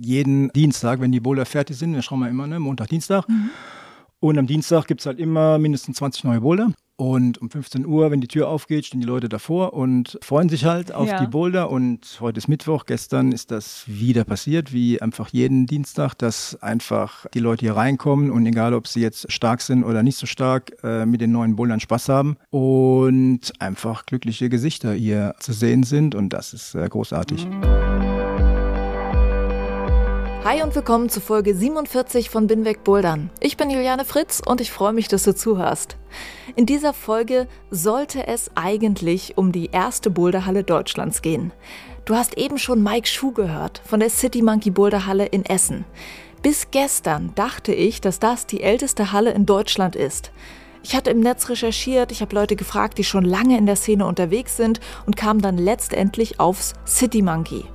jeden Dienstag, wenn die Boulder fertig sind, wir schauen wir immer, ne, Montag, Dienstag. Mhm. Und am Dienstag gibt es halt immer mindestens 20 neue Boulder. Und um 15 Uhr, wenn die Tür aufgeht, stehen die Leute davor und freuen sich halt auf ja. die Boulder. Und heute ist Mittwoch, gestern ist das wieder passiert, wie einfach jeden Dienstag, dass einfach die Leute hier reinkommen und egal, ob sie jetzt stark sind oder nicht so stark, äh, mit den neuen Bouldern Spaß haben und einfach glückliche Gesichter hier zu sehen sind. Und das ist äh, großartig. Mhm. Hi und willkommen zu Folge 47 von Binweg Bouldern. Ich bin Juliane Fritz und ich freue mich, dass du zuhörst. In dieser Folge sollte es eigentlich um die erste Boulderhalle Deutschlands gehen. Du hast eben schon Mike Schuh gehört von der City Monkey Boulderhalle in Essen. Bis gestern dachte ich, dass das die älteste Halle in Deutschland ist. Ich hatte im Netz recherchiert, ich habe Leute gefragt, die schon lange in der Szene unterwegs sind und kam dann letztendlich aufs City Monkey.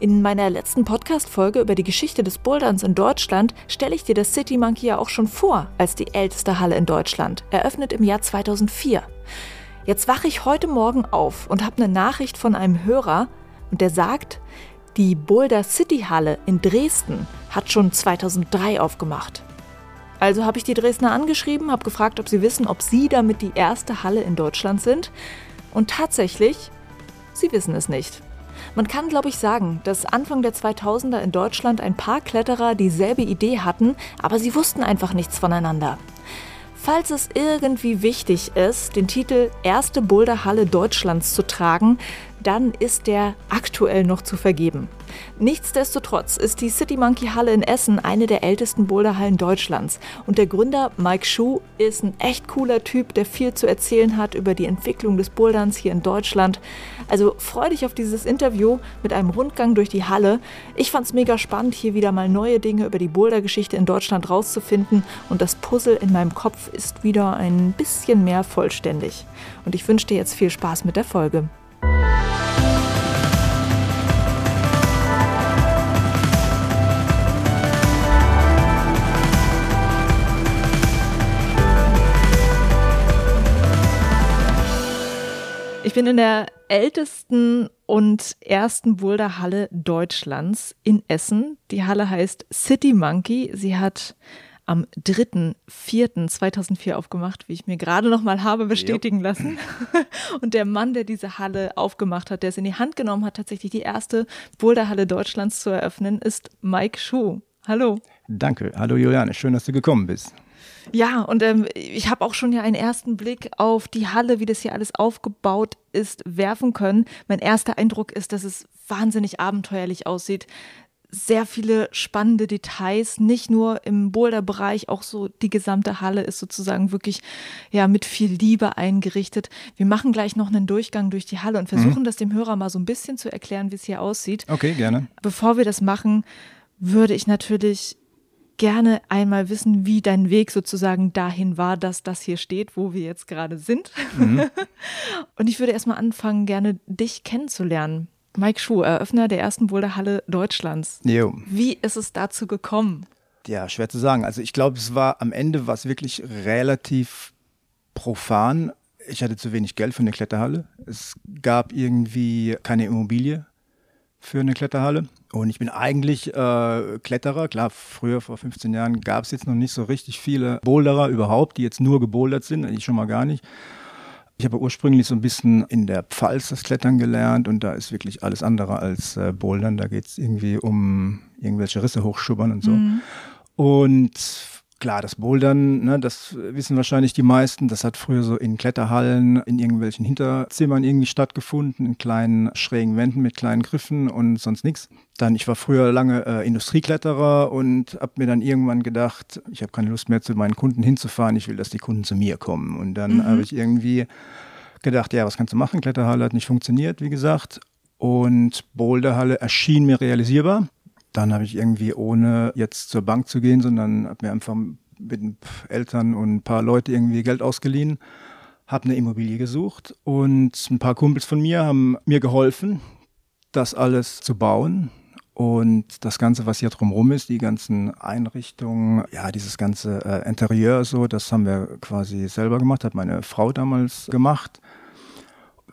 In meiner letzten Podcast-Folge über die Geschichte des Boulderns in Deutschland stelle ich dir das City Monkey ja auch schon vor als die älteste Halle in Deutschland, eröffnet im Jahr 2004. Jetzt wache ich heute Morgen auf und habe eine Nachricht von einem Hörer und der sagt, die Boulder City Halle in Dresden hat schon 2003 aufgemacht. Also habe ich die Dresdner angeschrieben, habe gefragt, ob sie wissen, ob sie damit die erste Halle in Deutschland sind. Und tatsächlich, sie wissen es nicht. Man kann, glaube ich, sagen, dass Anfang der 2000er in Deutschland ein paar Kletterer dieselbe Idee hatten, aber sie wussten einfach nichts voneinander. Falls es irgendwie wichtig ist, den Titel Erste Boulderhalle Deutschlands zu tragen, dann ist der aktuell noch zu vergeben. Nichtsdestotrotz ist die City Monkey Halle in Essen eine der ältesten Boulderhallen Deutschlands. Und der Gründer Mike Schuh ist ein echt cooler Typ, der viel zu erzählen hat über die Entwicklung des Boulderns hier in Deutschland. Also freu dich auf dieses Interview mit einem Rundgang durch die Halle. Ich fand es mega spannend, hier wieder mal neue Dinge über die Bouldergeschichte in Deutschland rauszufinden. Und das Puzzle in meinem Kopf ist wieder ein bisschen mehr vollständig. Und ich wünsche dir jetzt viel Spaß mit der Folge. Ich bin in der ältesten und ersten Boulderhalle Deutschlands in Essen. Die Halle heißt City Monkey. Sie hat am 3.4.2004 aufgemacht, wie ich mir gerade noch mal habe bestätigen jo. lassen. Und der Mann, der diese Halle aufgemacht hat, der es in die Hand genommen hat, tatsächlich die erste Boulderhalle Deutschlands zu eröffnen, ist Mike Schuh. Hallo. Danke. Hallo Juliane, schön, dass du gekommen bist. Ja, und ähm, ich habe auch schon ja einen ersten Blick auf die Halle, wie das hier alles aufgebaut ist, werfen können. Mein erster Eindruck ist, dass es wahnsinnig abenteuerlich aussieht. Sehr viele spannende Details, nicht nur im Boulder-Bereich, auch so die gesamte Halle ist sozusagen wirklich ja mit viel Liebe eingerichtet. Wir machen gleich noch einen Durchgang durch die Halle und versuchen mhm. das dem Hörer mal so ein bisschen zu erklären, wie es hier aussieht. Okay, gerne. Bevor wir das machen, würde ich natürlich gerne einmal wissen, wie dein Weg sozusagen dahin war, dass das hier steht, wo wir jetzt gerade sind. Mhm. Und ich würde erstmal anfangen, gerne dich kennenzulernen. Mike Schuh, Eröffner der ersten Boulderhalle Deutschlands. Jo. Wie ist es dazu gekommen? Ja, schwer zu sagen. Also ich glaube, es war am Ende was wirklich relativ profan. Ich hatte zu wenig Geld für eine Kletterhalle. Es gab irgendwie keine Immobilie für eine Kletterhalle. Und ich bin eigentlich äh, Kletterer. Klar, früher, vor 15 Jahren, gab es jetzt noch nicht so richtig viele Boulderer überhaupt, die jetzt nur gebouldert sind. Ich schon mal gar nicht. Ich habe ursprünglich so ein bisschen in der Pfalz das Klettern gelernt und da ist wirklich alles andere als äh, Bouldern. Da geht es irgendwie um irgendwelche Risse hochschubbern und so. Mhm. Und Klar, das Bouldern, ne, das wissen wahrscheinlich die meisten, das hat früher so in Kletterhallen, in irgendwelchen Hinterzimmern irgendwie stattgefunden, in kleinen schrägen Wänden mit kleinen Griffen und sonst nichts. Dann, ich war früher lange äh, Industriekletterer und habe mir dann irgendwann gedacht, ich habe keine Lust mehr zu meinen Kunden hinzufahren, ich will, dass die Kunden zu mir kommen. Und dann mhm. habe ich irgendwie gedacht, ja, was kannst du machen? Kletterhalle hat nicht funktioniert, wie gesagt. Und Boulderhalle erschien mir realisierbar. Dann habe ich irgendwie, ohne jetzt zur Bank zu gehen, sondern habe mir einfach mit Eltern und ein paar Leute irgendwie Geld ausgeliehen, habe eine Immobilie gesucht und ein paar Kumpels von mir haben mir geholfen, das alles zu bauen. Und das Ganze, was hier drumherum ist, die ganzen Einrichtungen, ja, dieses ganze äh, Interieur so, das haben wir quasi selber gemacht, hat meine Frau damals gemacht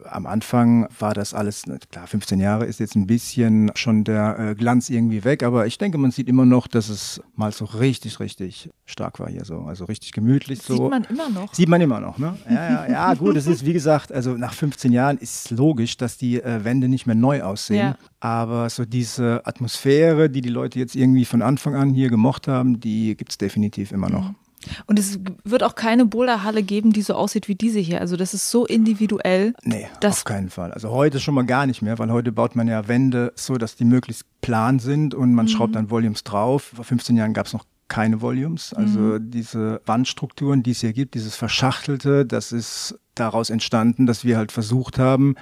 am Anfang war das alles, klar, 15 Jahre ist jetzt ein bisschen schon der äh, Glanz irgendwie weg, aber ich denke, man sieht immer noch, dass es mal so richtig, richtig stark war hier so. Also richtig gemütlich so. Sieht man immer noch. Sieht man immer noch, ne? Ja, ja, ja gut, es ist wie gesagt, also nach 15 Jahren ist logisch, dass die äh, Wände nicht mehr neu aussehen. Ja. Aber so diese Atmosphäre, die die Leute jetzt irgendwie von Anfang an hier gemocht haben, die gibt es definitiv immer noch. Mhm. Und es wird auch keine Boulderhalle geben, die so aussieht wie diese hier. Also das ist so individuell. Nee, auf keinen Fall. Also heute schon mal gar nicht mehr, weil heute baut man ja Wände so, dass die möglichst plan sind und man mhm. schraubt dann Volumes drauf. Vor 15 Jahren gab es noch keine Volumes. Also mhm. diese Wandstrukturen, die es hier gibt, dieses Verschachtelte, das ist daraus entstanden, dass wir halt versucht haben,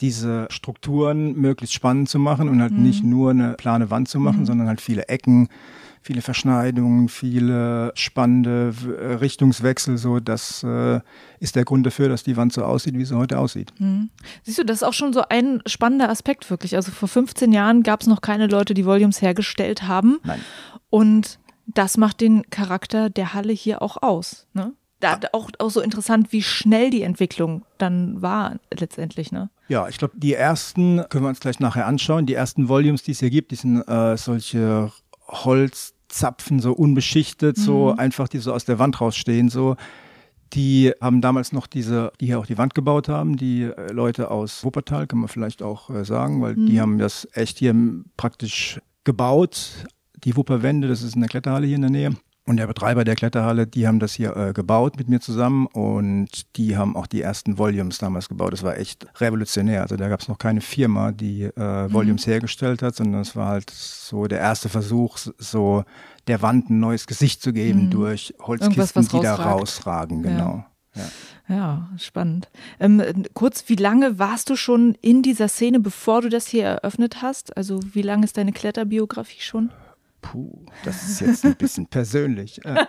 diese Strukturen möglichst spannend zu machen und halt mhm. nicht nur eine plane Wand zu machen, mhm. sondern halt viele Ecken, viele Verschneidungen, viele spannende äh, Richtungswechsel. So, das äh, ist der Grund dafür, dass die Wand so aussieht, wie sie heute aussieht. Mhm. Siehst du, das ist auch schon so ein spannender Aspekt wirklich. Also vor 15 Jahren gab es noch keine Leute, die Volumes hergestellt haben. Nein. Und das macht den Charakter der Halle hier auch aus. Ne? Da auch, auch so interessant, wie schnell die Entwicklung dann war letztendlich, ne? Ja, ich glaube, die ersten können wir uns gleich nachher anschauen. Die ersten Volumes, die es hier gibt, die sind äh, solche Holzzapfen, so unbeschichtet, mhm. so einfach, die so aus der Wand rausstehen, so. Die haben damals noch diese, die hier auch die Wand gebaut haben, die äh, Leute aus Wuppertal, kann man vielleicht auch äh, sagen, weil mhm. die haben das echt hier praktisch gebaut. Die Wupperwände, das ist eine Kletterhalle hier in der Nähe. Und der Betreiber der Kletterhalle, die haben das hier äh, gebaut mit mir zusammen und die haben auch die ersten Volumes damals gebaut. Das war echt revolutionär. Also da gab es noch keine Firma, die äh, Volumes mhm. hergestellt hat, sondern es war halt so der erste Versuch, so der Wand ein neues Gesicht zu geben mhm. durch Holzkisten, die da rausragen. Genau. Ja. Ja. ja spannend. Ähm, kurz, wie lange warst du schon in dieser Szene, bevor du das hier eröffnet hast? Also wie lange ist deine Kletterbiografie schon? Puh, das ist jetzt ein bisschen persönlich. Äh,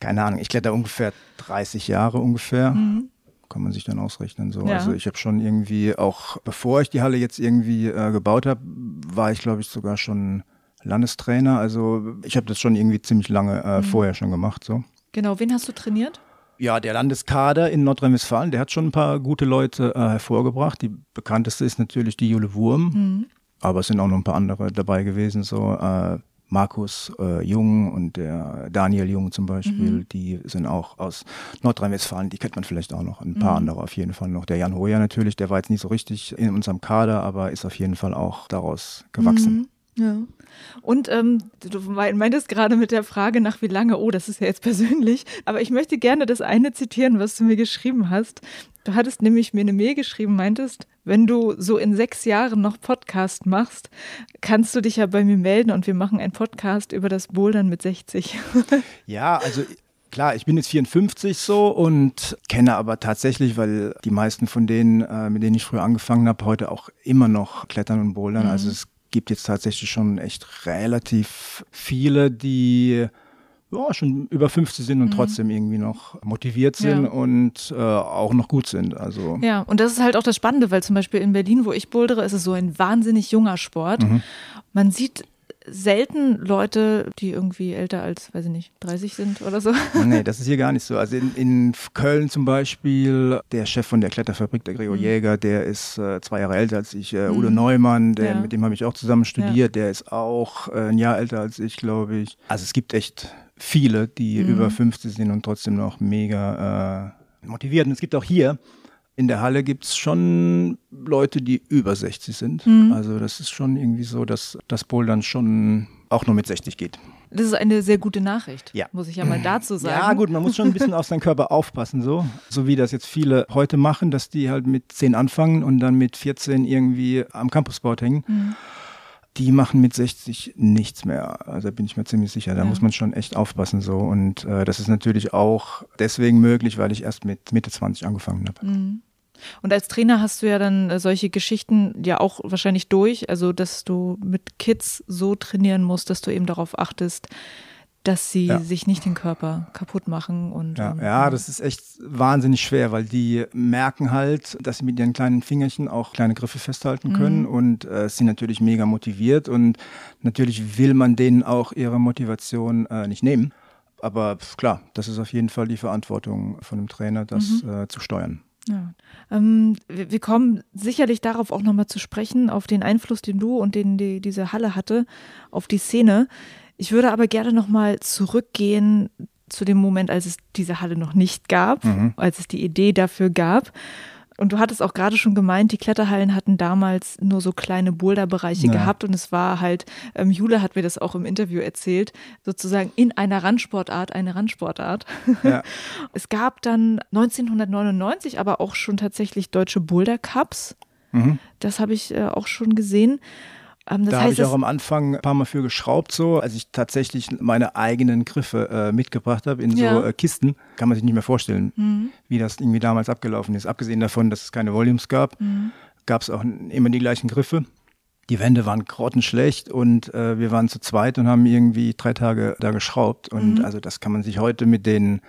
keine Ahnung, ich kletter ungefähr 30 Jahre ungefähr. Mhm. Kann man sich dann ausrechnen. So. Ja. Also ich habe schon irgendwie, auch bevor ich die Halle jetzt irgendwie äh, gebaut habe, war ich, glaube ich, sogar schon Landestrainer. Also ich habe das schon irgendwie ziemlich lange äh, mhm. vorher schon gemacht. So. Genau, wen hast du trainiert? Ja, der Landeskader in Nordrhein-Westfalen, der hat schon ein paar gute Leute äh, hervorgebracht. Die bekannteste ist natürlich die Jule Wurm. Mhm. Aber es sind auch noch ein paar andere dabei gewesen. So äh, Markus äh, Jung und der Daniel Jung zum Beispiel, mhm. die sind auch aus Nordrhein-Westfalen, die kennt man vielleicht auch noch, ein paar mhm. andere auf jeden Fall noch. Der Jan Hoyer natürlich, der war jetzt nicht so richtig in unserem Kader, aber ist auf jeden Fall auch daraus gewachsen. Mhm. Ja. Und ähm, du meintest gerade mit der Frage nach wie lange, oh, das ist ja jetzt persönlich, aber ich möchte gerne das eine zitieren, was du mir geschrieben hast. Du hattest nämlich mir eine Mail geschrieben, meintest, wenn du so in sechs Jahren noch Podcast machst, kannst du dich ja bei mir melden und wir machen einen Podcast über das Bouldern mit 60. ja, also Klar, ich bin jetzt 54 so und kenne aber tatsächlich, weil die meisten von denen, äh, mit denen ich früher angefangen habe, heute auch immer noch klettern und bouldern. Mhm. Also es gibt jetzt tatsächlich schon echt relativ viele, die ja, schon über 50 sind und mhm. trotzdem irgendwie noch motiviert sind ja. und äh, auch noch gut sind. Also. Ja, und das ist halt auch das Spannende, weil zum Beispiel in Berlin, wo ich bouldere, ist es so ein wahnsinnig junger Sport. Mhm. Man sieht selten Leute, die irgendwie älter als, weiß ich nicht, 30 sind oder so. Nee, das ist hier gar nicht so. Also in, in Köln zum Beispiel, der Chef von der Kletterfabrik, der Gregor mhm. Jäger, der ist äh, zwei Jahre älter als ich. Äh, Udo mhm. Neumann, der, ja. mit dem habe ich auch zusammen studiert, ja. der ist auch äh, ein Jahr älter als ich, glaube ich. Also es gibt echt viele, die mhm. über 50 sind und trotzdem noch mega äh, motiviert. Und es gibt auch hier in der Halle gibt es schon Leute, die über 60 sind. Mhm. Also das ist schon irgendwie so, dass das Bouldern schon auch nur mit 60 geht. Das ist eine sehr gute Nachricht, ja. muss ich ja mal dazu sagen. Ja, gut, man muss schon ein bisschen auf seinen Körper aufpassen, so. So wie das jetzt viele heute machen, dass die halt mit 10 anfangen und dann mit 14 irgendwie am Campusboard hängen. Mhm die machen mit 60 nichts mehr. Also bin ich mir ziemlich sicher. Da ja. muss man schon echt aufpassen so. Und äh, das ist natürlich auch deswegen möglich, weil ich erst mit Mitte 20 angefangen habe. Mhm. Und als Trainer hast du ja dann äh, solche Geschichten ja auch wahrscheinlich durch, also dass du mit Kids so trainieren musst, dass du eben darauf achtest, dass sie ja. sich nicht den Körper kaputt machen. Und, ja, ja, das ist echt wahnsinnig schwer, weil die merken halt, dass sie mit ihren kleinen Fingerchen auch kleine Griffe festhalten können mhm. und äh, sind natürlich mega motiviert und natürlich will man denen auch ihre Motivation äh, nicht nehmen. Aber klar, das ist auf jeden Fall die Verantwortung von einem Trainer, das mhm. äh, zu steuern. Ja. Ähm, wir, wir, kommen sicherlich darauf auch nochmal zu sprechen, auf den Einfluss, den du und den die, diese Halle hatte, auf die Szene. Ich würde aber gerne nochmal zurückgehen zu dem Moment, als es diese Halle noch nicht gab, mhm. als es die Idee dafür gab. Und du hattest auch gerade schon gemeint, die Kletterhallen hatten damals nur so kleine Boulderbereiche ja. gehabt und es war halt, ähm, Jule hat mir das auch im Interview erzählt, sozusagen in einer Randsportart eine Randsportart. Ja. Es gab dann 1999 aber auch schon tatsächlich deutsche Boulder Cups. Mhm. Das habe ich äh, auch schon gesehen. Ähm, da habe ich auch am Anfang ein paar Mal für geschraubt, so, als ich tatsächlich meine eigenen Griffe äh, mitgebracht habe in so ja. äh, Kisten. Kann man sich nicht mehr vorstellen, mhm. wie das irgendwie damals abgelaufen ist. Abgesehen davon, dass es keine Volumes gab, mhm. gab es auch immer die gleichen Griffe. Die Wände waren grottenschlecht und äh, wir waren zu zweit und haben irgendwie drei Tage da geschraubt. Und mhm. also das kann man sich heute mit den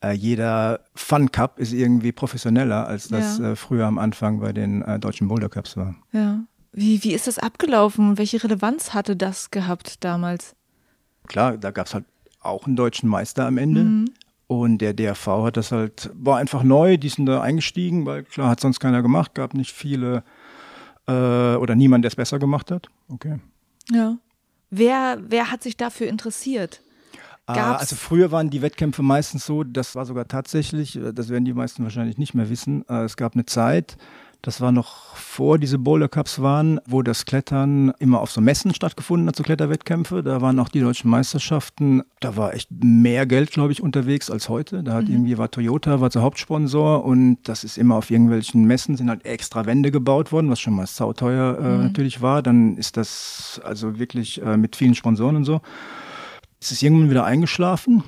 äh, jeder Fun Cup ist irgendwie professioneller, als das ja. äh, früher am Anfang bei den äh, deutschen Boulder Cups war. Ja. Wie, wie ist das abgelaufen? Welche Relevanz hatte das gehabt damals? Klar, da gab es halt auch einen deutschen Meister am Ende. Mhm. Und der DRV hat das halt, war einfach neu, die sind da eingestiegen, weil klar hat sonst keiner gemacht, gab nicht viele äh, oder niemand, der es besser gemacht hat. Okay. Ja. Wer, wer hat sich dafür interessiert? Ah, Gab's? Also früher waren die Wettkämpfe meistens so, das war sogar tatsächlich, äh, das werden die meisten wahrscheinlich nicht mehr wissen. Äh, es gab eine Zeit, das war noch vor diese Boulder Cups waren, wo das Klettern immer auf so Messen stattgefunden hat, so Kletterwettkämpfe. Da waren auch die deutschen Meisterschaften. Da war echt mehr Geld, glaube ich, unterwegs als heute. Da hat mhm. irgendwie war Toyota, war der Hauptsponsor und das ist immer auf irgendwelchen Messen sind halt extra Wände gebaut worden, was schon mal sauteuer äh, mhm. natürlich war. Dann ist das also wirklich äh, mit vielen Sponsoren und so. Es ist irgendwann wieder eingeschlafen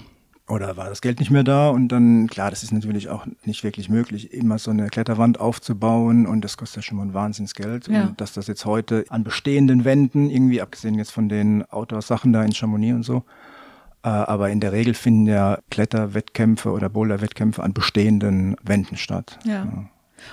oder war das Geld nicht mehr da und dann, klar, das ist natürlich auch nicht wirklich möglich, immer so eine Kletterwand aufzubauen und das kostet ja schon mal ein Wahnsinnsgeld. Ja. Und dass das jetzt heute an bestehenden Wänden, irgendwie abgesehen jetzt von den Outdoor-Sachen da in Chamonix und so, äh, aber in der Regel finden ja Kletterwettkämpfe oder Boulder-Wettkämpfe an bestehenden Wänden statt. Ja. ja.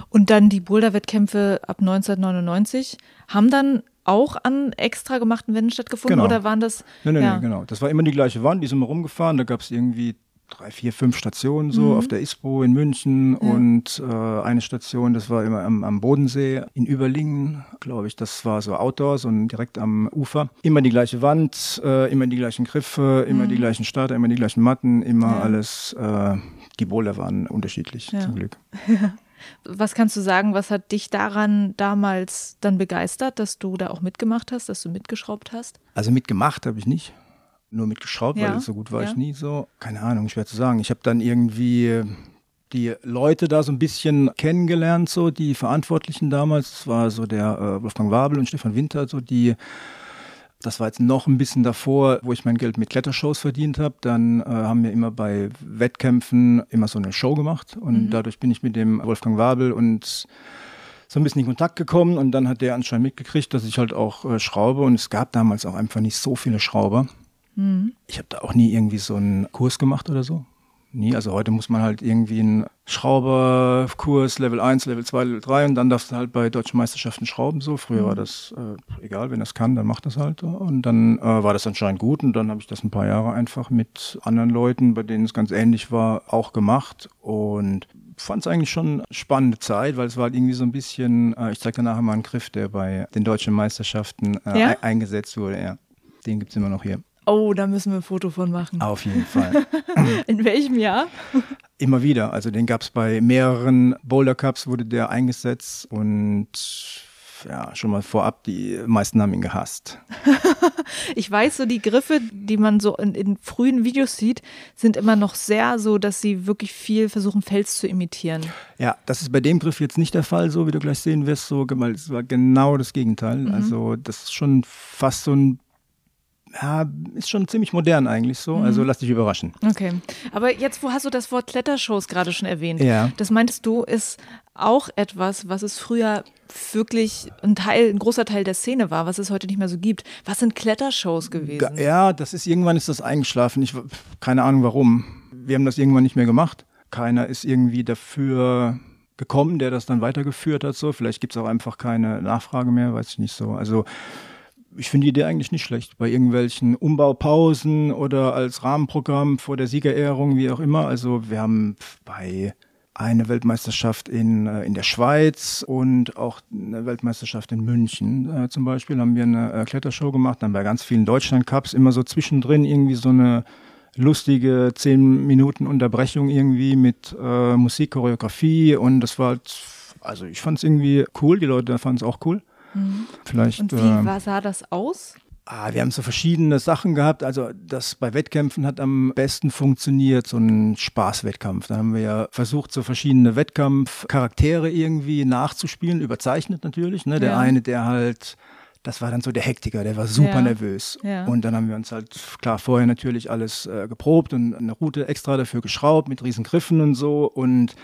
Und dann die Boulder-Wettkämpfe ab 1999 haben dann auch an extra gemachten Wänden stattgefunden genau. oder waren das? Nein, nein, ja. nee, genau. Das war immer die gleiche Wand, die sind wir rumgefahren. Da gab es irgendwie drei, vier, fünf Stationen so mhm. auf der ISPO in München ja. und äh, eine Station, das war immer am, am Bodensee in Überlingen, glaube ich. Das war so Outdoors und direkt am Ufer. Immer die gleiche Wand, äh, immer die gleichen Griffe, immer mhm. die gleichen Starter, immer die gleichen Matten, immer ja. alles. Äh, die Boulder waren unterschiedlich, ja. zum Glück. Was kannst du sagen, was hat dich daran damals dann begeistert, dass du da auch mitgemacht hast, dass du mitgeschraubt hast? Also mitgemacht habe ich nicht. Nur mitgeschraubt, ja. weil so gut war ja. ich nie so. Keine Ahnung, schwer zu sagen. Ich habe dann irgendwie die Leute da so ein bisschen kennengelernt, so die Verantwortlichen damals. Das war so der äh, Wolfgang Wabel und Stefan Winter, so die das war jetzt noch ein bisschen davor, wo ich mein Geld mit Klettershows verdient habe. Dann äh, haben wir immer bei Wettkämpfen immer so eine Show gemacht und mhm. dadurch bin ich mit dem Wolfgang Wabel und so ein bisschen in Kontakt gekommen und dann hat der anscheinend mitgekriegt, dass ich halt auch äh, schraube und es gab damals auch einfach nicht so viele Schrauber. Mhm. Ich habe da auch nie irgendwie so einen Kurs gemacht oder so nie. Also heute muss man halt irgendwie einen Schrauberkurs Level 1, Level 2, Level 3 und dann darfst du halt bei deutschen Meisterschaften schrauben. So früher mhm. war das äh, egal, wenn das kann, dann macht das halt. Und dann äh, war das anscheinend gut und dann habe ich das ein paar Jahre einfach mit anderen Leuten, bei denen es ganz ähnlich war, auch gemacht und fand es eigentlich schon spannende Zeit, weil es war halt irgendwie so ein bisschen, äh, ich zeige nachher mal einen Griff, der bei den deutschen Meisterschaften äh, ja? eingesetzt wurde. Ja. Den gibt es immer noch hier. Oh, da müssen wir ein Foto von machen. Auf jeden Fall. In welchem Jahr? Immer wieder. Also den gab es bei mehreren Boulder Cups, wurde der eingesetzt und ja, schon mal vorab, die meisten haben ihn gehasst. ich weiß, so die Griffe, die man so in, in, frühen Videos sieht, sind immer noch sehr so, dass sie wirklich viel versuchen, Fels zu imitieren. Ja, das ist bei dem Griff jetzt nicht der Fall, so wie du gleich sehen wirst, so, weil es war genau das Gegenteil. Mhm. Also das ist schon fast so ein Ja, ist schon ziemlich modern eigentlich so. Also Mhm. lass dich überraschen. Okay. Aber jetzt, wo hast du das Wort Klettershows gerade schon erwähnt? Ja. Das meintest du, ist auch etwas, was es früher wirklich ein Teil, ein großer Teil der Szene war, was es heute nicht mehr so gibt. Was sind Klettershows gewesen? Ja, das ist irgendwann ist das eingeschlafen. Ich keine Ahnung warum. Wir haben das irgendwann nicht mehr gemacht. Keiner ist irgendwie dafür gekommen, der das dann weitergeführt hat. So, vielleicht gibt es auch einfach keine Nachfrage mehr, weiß ich nicht so. Also ich finde die Idee eigentlich nicht schlecht. Bei irgendwelchen Umbaupausen oder als Rahmenprogramm vor der Siegerehrung, wie auch immer. Also wir haben bei eine Weltmeisterschaft in, äh, in der Schweiz und auch eine Weltmeisterschaft in München äh, zum Beispiel haben wir eine äh, Klettershow gemacht. Dann bei ganz vielen Deutschland-Cups immer so zwischendrin irgendwie so eine lustige 10 Minuten Unterbrechung irgendwie mit äh, Musik, und das war halt, also ich fand es irgendwie cool, die Leute fanden es auch cool. Vielleicht Und wie war, sah das aus? Ah, wir haben so verschiedene Sachen gehabt. Also das bei Wettkämpfen hat am besten funktioniert, so ein Spaßwettkampf. Da haben wir ja versucht, so verschiedene Wettkampfcharaktere irgendwie nachzuspielen, überzeichnet natürlich. Ne? Der Ja. eine, der halt, das war dann so der Hektiker, der war super Ja. nervös. Ja. Und dann haben wir uns halt, klar, vorher natürlich alles äh, geprobt und eine Route extra dafür geschraubt mit riesen Griffen und so. Und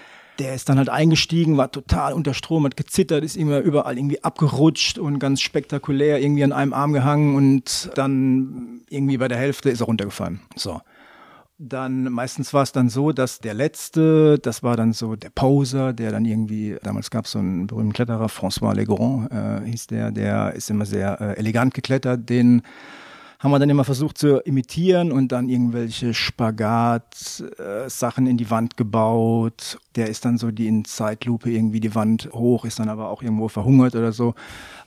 der ist dann halt eingestiegen, war total unter Strom, hat gezittert, ist immer überall irgendwie abgerutscht und ganz spektakulär irgendwie an einem Arm gehangen und dann irgendwie bei der Hälfte ist er runtergefallen. So. Dann meistens war es dann so, dass der letzte, das war dann so der Poser, der dann irgendwie, damals gab es so einen berühmten Kletterer, François Legrand äh, hieß der, der ist immer sehr äh, elegant geklettert, den haben wir dann immer versucht zu imitieren und dann irgendwelche Spagat-Sachen in die Wand gebaut. Der ist dann so die in Zeitlupe irgendwie die Wand hoch, ist dann aber auch irgendwo verhungert oder so.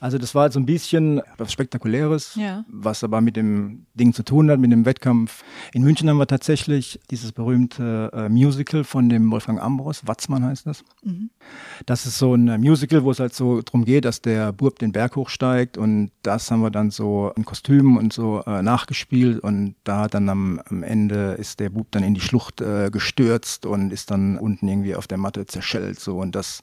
Also das war so ein bisschen was Spektakuläres, Ja. was aber mit dem Ding zu tun hat, mit dem Wettkampf. In München haben wir tatsächlich dieses berühmte äh, Musical von dem Wolfgang Ambros, Watzmann heißt das. Das ist so ein äh, Musical, wo es halt so drum geht, dass der Bub den Berg hochsteigt und das haben wir dann so in Kostümen und so äh, nachgespielt und da hat dann am, am Ende ist der Bub dann in die Schlucht äh, gestürzt und ist dann unten irgendwie auf der Matte zerschellt so und das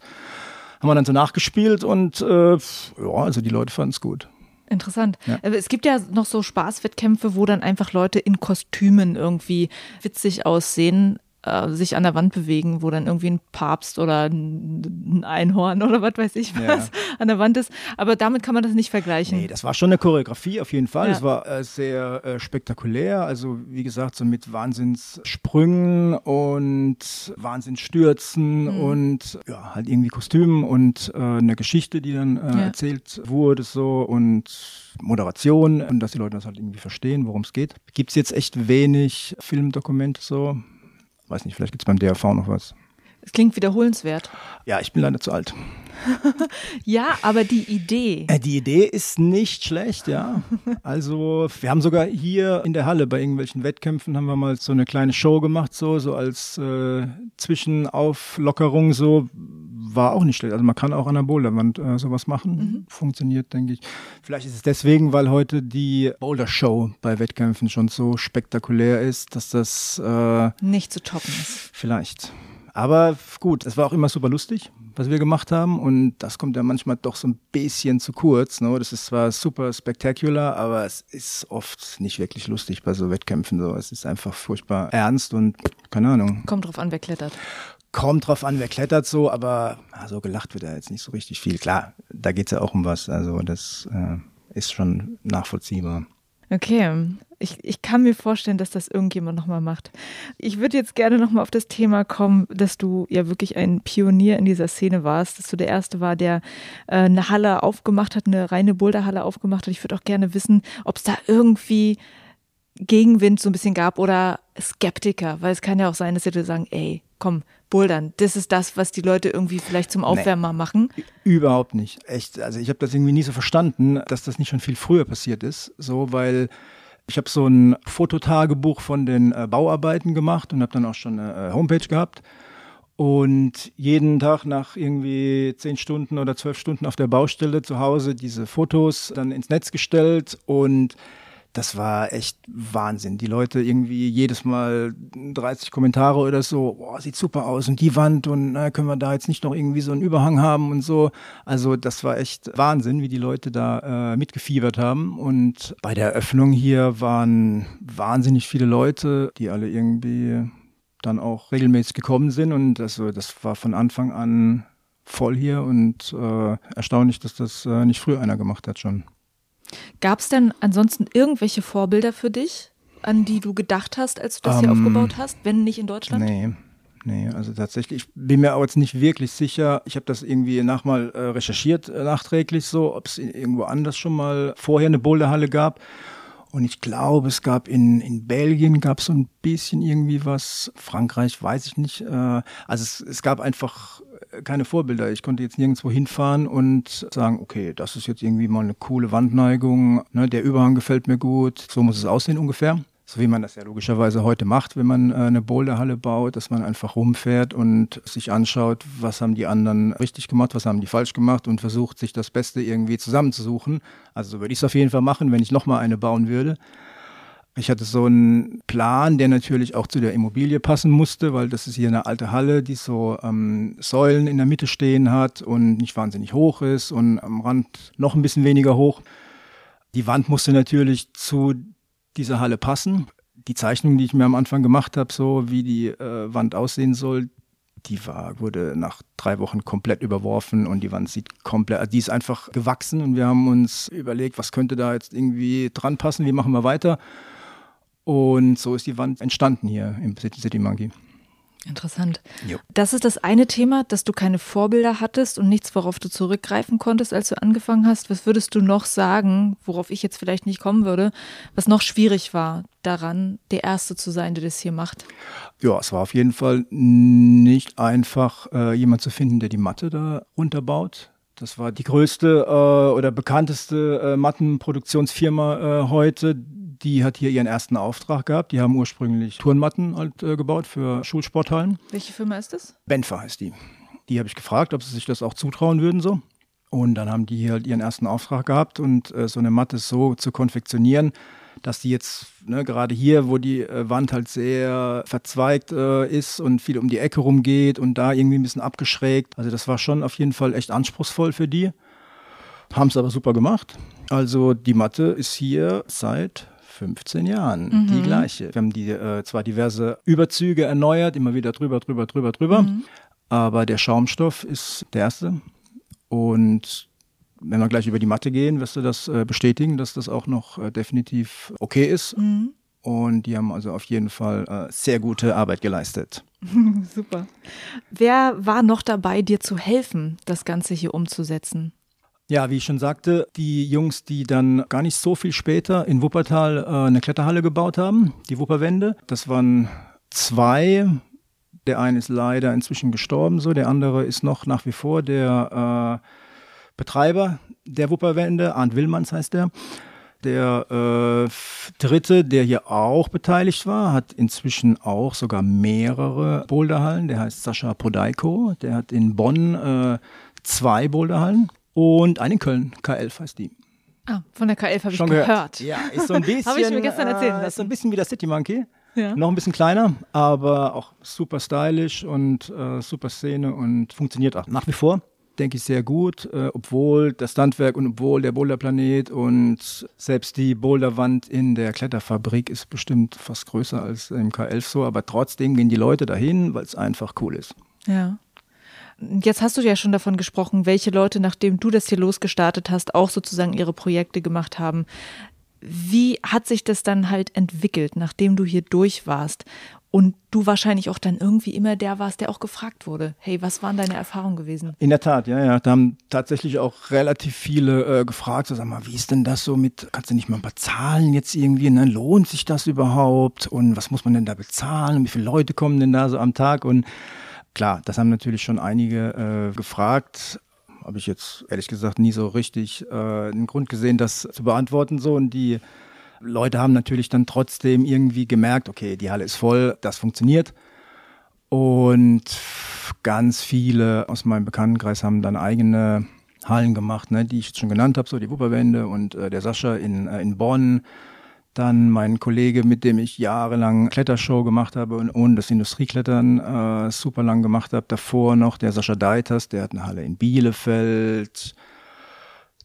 haben wir dann so nachgespielt und äh, ja, also die Leute fanden es gut. Interessant. Ja. Aber Es gibt ja noch so Spaßwettkämpfe, wo dann einfach Leute in Kostümen irgendwie witzig aussehen, äh, sich an der Wand bewegen, wo dann irgendwie ein Papst oder ein ein Einhorn oder was weiß ich was Ja. an der Wand ist. Aber damit kann man das nicht vergleichen. Nee, das war schon eine Choreografie auf jeden Fall. Ja. Es war äh, sehr äh, spektakulär. Also wie gesagt, so mit Wahnsinnssprüngen und Wahnsinnsstürzen Mhm. und ja, halt irgendwie Kostümen und äh, eine Geschichte, die dann äh, Ja. erzählt wurde so und Moderation und dass die Leute das halt irgendwie verstehen, worum es geht. Gibt es jetzt echt wenig Filmdokumente so. Weiß nicht, vielleicht gibt es beim DRV noch was. Es klingt wiederholenswert. Ja, ich bin leider zu alt. Ja, aber die Idee. Äh, Die Idee ist nicht schlecht, ja. Also wir haben sogar hier in der Halle bei irgendwelchen Wettkämpfen haben wir mal so eine kleine Show gemacht, so, so als äh, Zwischenauflockerung, so war auch nicht schlecht. Also man kann auch an der Boulderwand äh, sowas machen. Funktioniert, denke ich. Vielleicht ist es deswegen, weil heute die Boulder Show bei Wettkämpfen schon so spektakulär ist, dass das äh, nicht zu toppen ist. Vielleicht. Aber gut, es war auch immer super lustig, was wir gemacht haben. Und das kommt ja manchmal doch so ein bisschen zu kurz. Ne? Das ist zwar super spektakulär, aber es ist oft nicht wirklich lustig bei so Wettkämpfen. So. Es ist einfach furchtbar ernst und keine Ahnung. Kommt drauf an, wer klettert. Kommt drauf an, wer klettert so, aber ja, so gelacht wird ja jetzt nicht so richtig viel. Klar, da geht's ja auch um was. Also das äh, ist schon nachvollziehbar. Okay, ich, ich kann mir vorstellen, dass das irgendjemand nochmal macht. Ich würde jetzt gerne nochmal auf das Thema kommen, dass du ja wirklich ein Pionier in dieser Szene warst, dass du der Erste war, der äh, eine Halle aufgemacht hat, eine reine Boulderhalle aufgemacht hat. Ich würde auch gerne wissen, ob es da irgendwie Gegenwind so ein bisschen gab oder Skeptiker, weil es kann ja auch sein, dass die Leute sagen, ey, komm, Bouldern, das ist das, was die Leute irgendwie vielleicht zum Aufwärmer machen. Überhaupt nicht. Echt. Also ich habe das irgendwie nie so verstanden, dass das nicht schon viel früher passiert ist. So, weil ich habe so ein Fototagebuch von den äh, Bauarbeiten gemacht und habe dann auch schon eine äh, Homepage gehabt. Und jeden Tag nach irgendwie zehn Stunden oder zwölf Stunden auf der Baustelle zu Hause diese Fotos dann ins Netz gestellt und das war echt Wahnsinn. Die Leute irgendwie jedes Mal 30 Kommentare oder so, boah, sieht super aus und die Wand und na, können wir da jetzt nicht noch irgendwie so einen Überhang haben und so. Also das war echt Wahnsinn, wie die Leute da äh, mitgefiebert haben. Und bei der Eröffnung hier waren wahnsinnig viele Leute, die alle irgendwie dann auch regelmäßig gekommen sind und also das war von Anfang an voll hier und äh, erstaunlich, dass das äh, nicht früher einer gemacht hat schon. Gab es denn ansonsten irgendwelche Vorbilder für dich, an die du gedacht hast, als du das um, hier ähm, aufgebaut hast, wenn nicht in Deutschland? Nee. Nee, also tatsächlich, ich bin mir aber jetzt nicht wirklich sicher. Ich habe das irgendwie nach mal äh, recherchiert, äh, nachträglich so, ob es irgendwo anders schon mal vorher eine Boulderhalle gab. Und ich glaube, es gab in, in Belgien gab es so ein bisschen irgendwie was. Frankreich weiß ich nicht. Äh, also es, es gab einfach keine Vorbilder. Ich konnte jetzt nirgendwo hinfahren und sagen, okay, das ist jetzt irgendwie mal eine coole Wandneigung, ne, der Überhang gefällt mir gut, so muss es aussehen ungefähr. So wie man das ja logischerweise heute macht, wenn man äh, eine Boulderhalle baut, dass man einfach rumfährt und sich anschaut, was haben die anderen richtig gemacht, was haben die falsch gemacht und versucht, sich das Beste irgendwie zusammenzusuchen. Also so würde ich es auf jeden Fall machen, wenn ich nochmal eine bauen würde. Ich hatte so einen Plan, der natürlich auch zu der Immobilie passen musste, weil das ist hier eine alte Halle, die so ähm, Säulen in der Mitte stehen hat und nicht wahnsinnig hoch ist und am Rand noch ein bisschen weniger hoch. Die Wand musste natürlich zu dieser Halle passen. Die Zeichnung, die ich mir am Anfang gemacht habe, so wie die äh, Wand aussehen soll, die war, wurde nach drei Wochen komplett überworfen und die Wand sieht komplett, die ist einfach gewachsen und wir haben uns überlegt, was könnte da jetzt irgendwie dran passen, wie machen wir weiter. Und so ist die Wand entstanden hier im City Monkey. Interessant. Jo. Das ist das eine Thema, dass du keine Vorbilder hattest und nichts, worauf du zurückgreifen konntest, als du angefangen hast. Was würdest du noch sagen, worauf ich jetzt vielleicht nicht kommen würde, was noch schwierig war daran, der Erste zu sein, der das hier macht? Ja, es war auf jeden Fall nicht einfach, äh, jemand zu finden, der die Matte da runterbaut. Das war die größte äh, oder bekannteste äh, Mattenproduktionsfirma äh, heute die hat hier ihren ersten Auftrag gehabt. Die haben ursprünglich Turnmatten halt, äh, gebaut für Schulsporthallen. Welche Firma ist das? Benfer heißt die. Die habe ich gefragt, ob sie sich das auch zutrauen würden so. Und dann haben die hier halt ihren ersten Auftrag gehabt und äh, so eine Matte so zu konfektionieren, dass die jetzt ne, gerade hier, wo die äh, Wand halt sehr verzweigt äh, ist und viel um die Ecke rumgeht und da irgendwie ein bisschen abgeschrägt. Also das war schon auf jeden Fall echt anspruchsvoll für die. Haben es aber super gemacht. Also die Matte ist hier seit 15 Jahren mhm. die gleiche. Wir haben die, äh, zwar diverse Überzüge erneuert, immer wieder drüber, drüber, drüber, drüber, mhm. aber der Schaumstoff ist der erste. Und wenn wir gleich über die Matte gehen, wirst du das äh, bestätigen, dass das auch noch äh, definitiv okay ist. Mhm. Und die haben also auf jeden Fall äh, sehr gute Arbeit geleistet. Super. Wer war noch dabei, dir zu helfen, das Ganze hier umzusetzen? Ja, wie ich schon sagte, die Jungs, die dann gar nicht so viel später in Wuppertal äh, eine Kletterhalle gebaut haben, die Wupperwände, das waren zwei. Der eine ist leider inzwischen gestorben, so der andere ist noch nach wie vor der äh, Betreiber der Wupperwände, Arndt Willmanns heißt der. Der äh, dritte, der hier auch beteiligt war, hat inzwischen auch sogar mehrere Boulderhallen. Der heißt Sascha Podaiko. Der hat in Bonn äh, zwei Boulderhallen und einen in Köln, K11 heißt die. Ah, von der K11 habe ich gehört. gehört. Ja, ist so ein bisschen. habe ich mir gestern erzählen lassen. Ist so ein bisschen wie der City Monkey. Ja. Noch ein bisschen kleiner, aber auch super stylisch und äh, super Szene und funktioniert auch nach wie vor, denke ich, sehr gut, äh, obwohl das Standwerk und obwohl der Boulderplanet und selbst die Boulderwand in der Kletterfabrik ist bestimmt fast größer als im K11 so, aber trotzdem gehen die Leute dahin, weil es einfach cool ist. Ja. Jetzt hast du ja schon davon gesprochen, welche Leute, nachdem du das hier losgestartet hast, auch sozusagen ihre Projekte gemacht haben. Wie hat sich das dann halt entwickelt, nachdem du hier durch warst und du wahrscheinlich auch dann irgendwie immer der warst, der auch gefragt wurde, hey, was waren deine Erfahrungen gewesen? In der Tat, ja, ja. Da haben tatsächlich auch relativ viele äh, gefragt, so sag mal, wie ist denn das so mit, kannst du nicht mal bezahlen jetzt irgendwie, ne? lohnt sich das überhaupt und was muss man denn da bezahlen und wie viele Leute kommen denn da so am Tag und Klar, das haben natürlich schon einige äh, gefragt. Habe ich jetzt ehrlich gesagt nie so richtig äh, einen Grund gesehen, das zu beantworten. So und die Leute haben natürlich dann trotzdem irgendwie gemerkt, okay, die Halle ist voll, das funktioniert. Und ganz viele aus meinem Bekanntenkreis haben dann eigene Hallen gemacht, ne, die ich jetzt schon genannt habe, so die Wupperwände und äh, der Sascha in, äh, in Bonn, Dann mein Kollege, mit dem ich jahrelang Klettershow gemacht habe und, und das Industrieklettern äh, super lang gemacht habe. Davor noch der Sascha Deiters, der hat eine Halle in Bielefeld.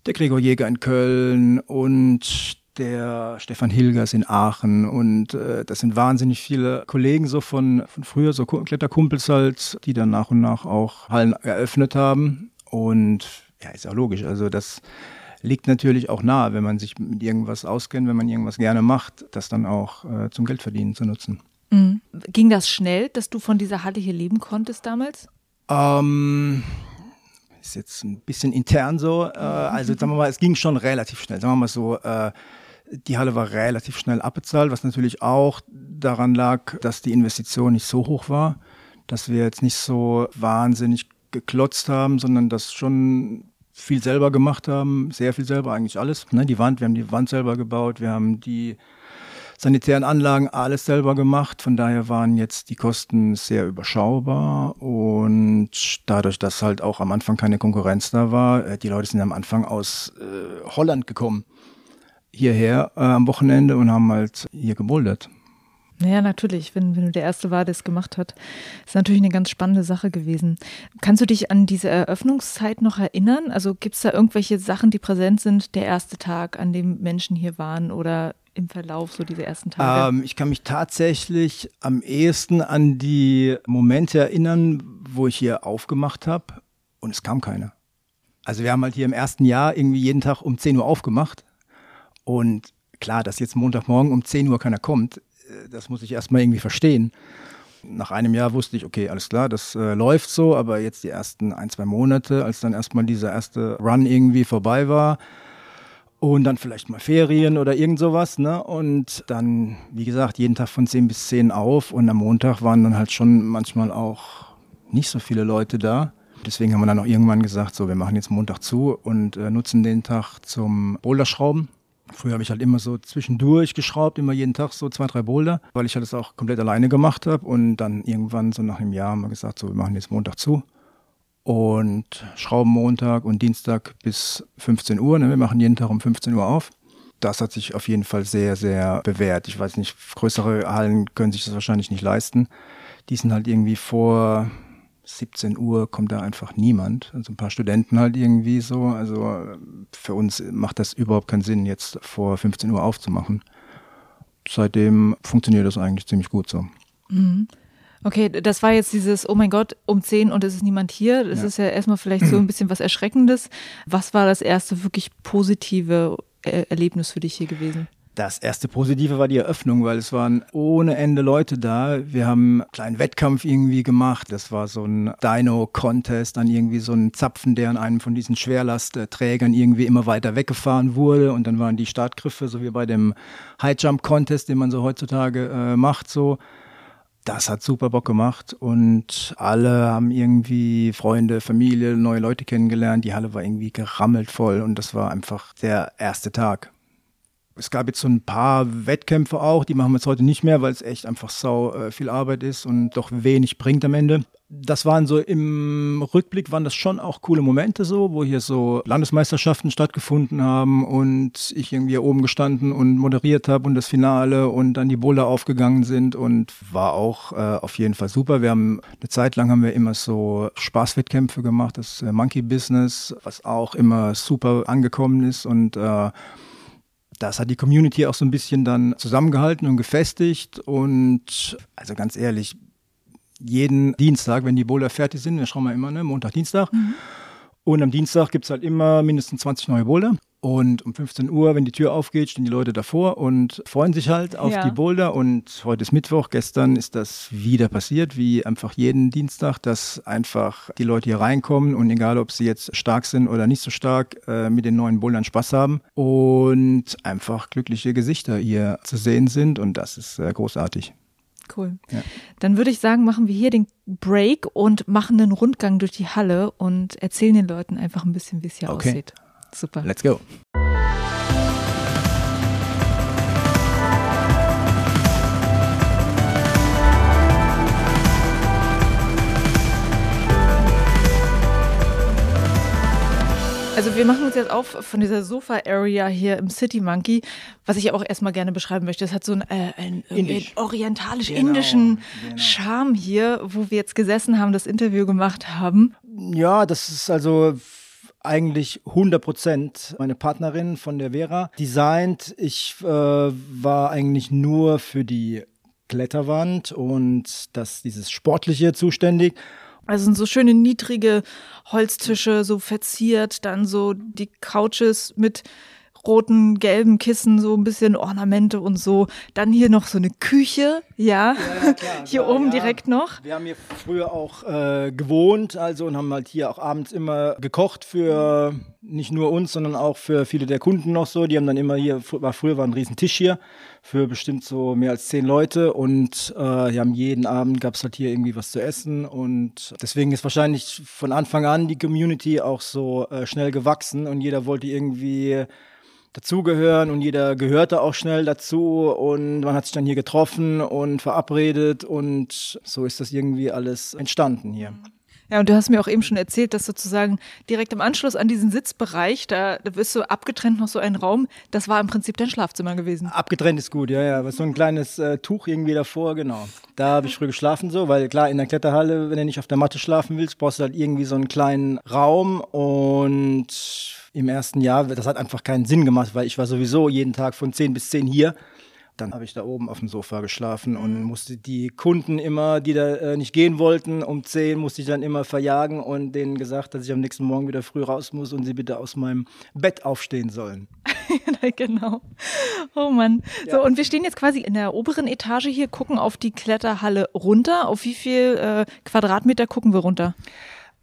Der Gregor Jäger in Köln und der Stefan Hilgers in Aachen und äh, das sind wahnsinnig viele Kollegen so von, von früher, so Kletterkumpels halt, die dann nach und nach auch Hallen eröffnet haben und ja, ist auch logisch, also das liegt natürlich auch nahe, wenn man sich mit irgendwas auskennt, wenn man irgendwas gerne macht, das dann auch äh, zum Geldverdienen zu nutzen. Mhm. Ging das schnell, dass du von dieser Halle hier leben konntest damals? Ähm, ist jetzt ein bisschen intern so. Äh, also sagen wir mal, es ging schon relativ schnell. Sagen wir mal so, äh, die Halle war relativ schnell abbezahlt, was natürlich auch daran lag, dass die Investition nicht so hoch war, dass wir jetzt nicht so wahnsinnig geklotzt haben, sondern das schon viel selber gemacht haben, sehr viel selber, eigentlich alles. Ne, die Wand, wir haben die Wand selber gebaut, wir haben die sanitären Anlagen alles selber gemacht. Von daher waren jetzt die Kosten sehr überschaubar und dadurch, dass halt auch am Anfang keine Konkurrenz da war, äh, die Leute sind am Anfang aus äh, Holland gekommen hierher äh, am Wochenende und haben halt hier gebouldert. Naja, natürlich, wenn, wenn du der Erste war, der es gemacht hat. Ist natürlich eine ganz spannende Sache gewesen. Kannst du dich an diese Eröffnungszeit noch erinnern? Also gibt es da irgendwelche Sachen, die präsent sind? Der erste Tag, an dem Menschen hier waren oder im Verlauf, so diese ersten Tage? Ähm, ich kann mich tatsächlich am ehesten an die Momente erinnern, wo ich hier aufgemacht habe und es kam keiner. Also wir haben halt hier im ersten Jahr irgendwie jeden Tag um 10 Uhr aufgemacht und klar, dass jetzt Montagmorgen um 10 Uhr keiner kommt, das muss ich erstmal irgendwie verstehen. Nach einem Jahr wusste ich, okay, alles klar, das äh, läuft so, aber jetzt die ersten ein, zwei Monate, als dann erstmal dieser erste Run irgendwie vorbei war und dann vielleicht mal Ferien oder irgend sowas, ne? Und dann, wie gesagt, jeden Tag von 10 bis 10 auf und am Montag waren dann halt schon manchmal auch nicht so viele Leute da. Deswegen haben wir dann auch irgendwann gesagt, so, wir machen jetzt Montag zu und äh, nutzen den Tag zum Boulderschrauben. Früher habe ich halt immer so zwischendurch geschraubt, immer jeden Tag so zwei, drei Boulder, weil ich halt das auch komplett alleine gemacht habe. Und dann irgendwann so nach einem Jahr haben wir gesagt, so wir machen jetzt Montag zu und schrauben Montag und Dienstag bis 15 Uhr. Ne? Wir machen jeden Tag um 15 Uhr auf. Das hat sich auf jeden Fall sehr, sehr bewährt. Ich weiß nicht, größere Hallen können sich das wahrscheinlich nicht leisten. Die sind halt irgendwie vor 17 Uhr kommt da einfach niemand. Also ein paar Studenten halt irgendwie so. Also für uns macht das überhaupt keinen Sinn, jetzt vor 15 Uhr aufzumachen. Seitdem funktioniert das eigentlich ziemlich gut so. Mhm. Okay, das war jetzt dieses, oh mein Gott, um 10 und es ist niemand hier. Das ja. ist ja erstmal vielleicht so ein bisschen was Erschreckendes. Was war das erste wirklich positive Erlebnis für dich hier gewesen? Das erste Positive war die Eröffnung, weil es waren ohne Ende Leute da. Wir haben einen kleinen Wettkampf irgendwie gemacht. Das war so ein Dino-Contest, dann irgendwie so ein Zapfen, der an einem von diesen Schwerlastträgern irgendwie immer weiter weggefahren wurde. Und dann waren die Startgriffe, so wie bei dem High-Jump-Contest, den man so heutzutage äh, macht, so. Das hat super Bock gemacht und alle haben irgendwie Freunde, Familie, neue Leute kennengelernt. Die Halle war irgendwie gerammelt voll und das war einfach der erste Tag. Es gab jetzt so ein paar Wettkämpfe auch, die machen wir jetzt heute nicht mehr, weil es echt einfach sau äh, viel Arbeit ist und doch wenig bringt am Ende. Das waren so im Rückblick waren das schon auch coole Momente so, wo hier so Landesmeisterschaften stattgefunden haben und ich irgendwie oben gestanden und moderiert habe und das Finale und dann die Boulder aufgegangen sind und war auch äh, auf jeden Fall super. Wir haben eine Zeit lang haben wir immer so Spaßwettkämpfe gemacht, das äh, Monkey Business, was auch immer super angekommen ist und äh, das hat die Community auch so ein bisschen dann zusammengehalten und gefestigt. Und also ganz ehrlich, jeden Dienstag, wenn die Boulder fertig sind, wir schauen mal immer, ne, Montag, Dienstag. Mhm. Und am Dienstag gibt es halt immer mindestens 20 neue Boulder. Und um 15 Uhr, wenn die Tür aufgeht, stehen die Leute davor und freuen sich halt auf ja. die Boulder. Und heute ist Mittwoch, gestern ist das wieder passiert, wie einfach jeden Dienstag, dass einfach die Leute hier reinkommen und egal, ob sie jetzt stark sind oder nicht so stark, äh, mit den neuen Bouldern Spaß haben und einfach glückliche Gesichter hier zu sehen sind. Und das ist äh, großartig. Cool. Ja. Dann würde ich sagen, machen wir hier den Break und machen einen Rundgang durch die Halle und erzählen den Leuten einfach ein bisschen, wie es hier okay. aussieht. Super. Let's go. Also wir machen uns jetzt auf von dieser Sofa-Area hier im City Monkey, was ich auch erstmal gerne beschreiben möchte. Es hat so einen, äh, einen orientalisch-indischen genau, genau. Charme hier, wo wir jetzt gesessen haben, das Interview gemacht haben. Ja, das ist also eigentlich 100 Prozent meine Partnerin von der Vera designt. Ich äh, war eigentlich nur für die Kletterwand und das, dieses Sportliche zuständig. Also sind so schöne niedrige Holztische, so verziert, dann so die Couches mit roten, gelben Kissen, so ein bisschen Ornamente und so. Dann hier noch so eine Küche, ja, ja, klar, hier klar, oben ja. direkt noch. Wir haben hier früher auch äh, gewohnt, also und haben halt hier auch abends immer gekocht für nicht nur uns, sondern auch für viele der Kunden noch so. Die haben dann immer hier, war früher war ein riesen Tisch hier für bestimmt so mehr als zehn Leute und äh, wir haben jeden Abend gab es halt hier irgendwie was zu essen und deswegen ist wahrscheinlich von Anfang an die Community auch so äh, schnell gewachsen und jeder wollte irgendwie dazugehören und jeder gehörte auch schnell dazu und man hat sich dann hier getroffen und verabredet und so ist das irgendwie alles entstanden hier. Ja, und du hast mir auch eben schon erzählt, dass sozusagen direkt im Anschluss an diesen Sitzbereich, da, da wirst du abgetrennt noch so ein Raum, das war im Prinzip dein Schlafzimmer gewesen. Abgetrennt ist gut, ja, ja. So ein kleines äh, Tuch irgendwie davor, genau. Da habe ich früh geschlafen so, weil klar, in der Kletterhalle, wenn du nicht auf der Matte schlafen willst, brauchst du halt irgendwie so einen kleinen Raum und im ersten Jahr, das hat einfach keinen Sinn gemacht, weil ich war sowieso jeden Tag von 10 bis 10 hier dann habe ich da oben auf dem Sofa geschlafen und mhm. musste die Kunden immer, die da äh, nicht gehen wollten, um 10 musste ich dann immer verjagen und denen gesagt, dass ich am nächsten Morgen wieder früh raus muss und sie bitte aus meinem Bett aufstehen sollen. genau. Oh Mann. Ja. So, und wir stehen jetzt quasi in der oberen Etage hier, gucken auf die Kletterhalle runter. Auf wie viel äh, Quadratmeter gucken wir runter?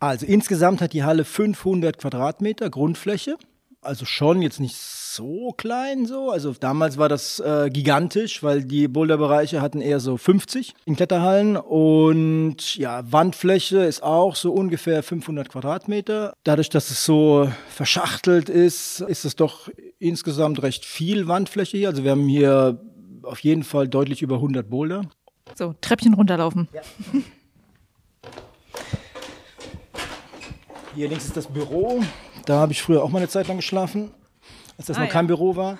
Also insgesamt hat die Halle 500 Quadratmeter Grundfläche. Also schon jetzt nicht so klein so. Also damals war das äh, gigantisch, weil die Boulderbereiche hatten eher so 50 in Kletterhallen und ja, Wandfläche ist auch so ungefähr 500 Quadratmeter. Dadurch, dass es so verschachtelt ist, ist es doch insgesamt recht viel Wandfläche hier. Also wir haben hier auf jeden Fall deutlich über 100 Boulder. So, Treppchen runterlaufen. Ja. Hier links ist das Büro. Da habe ich früher auch mal eine Zeit lang geschlafen, als das ah, noch kein ja. Büro war.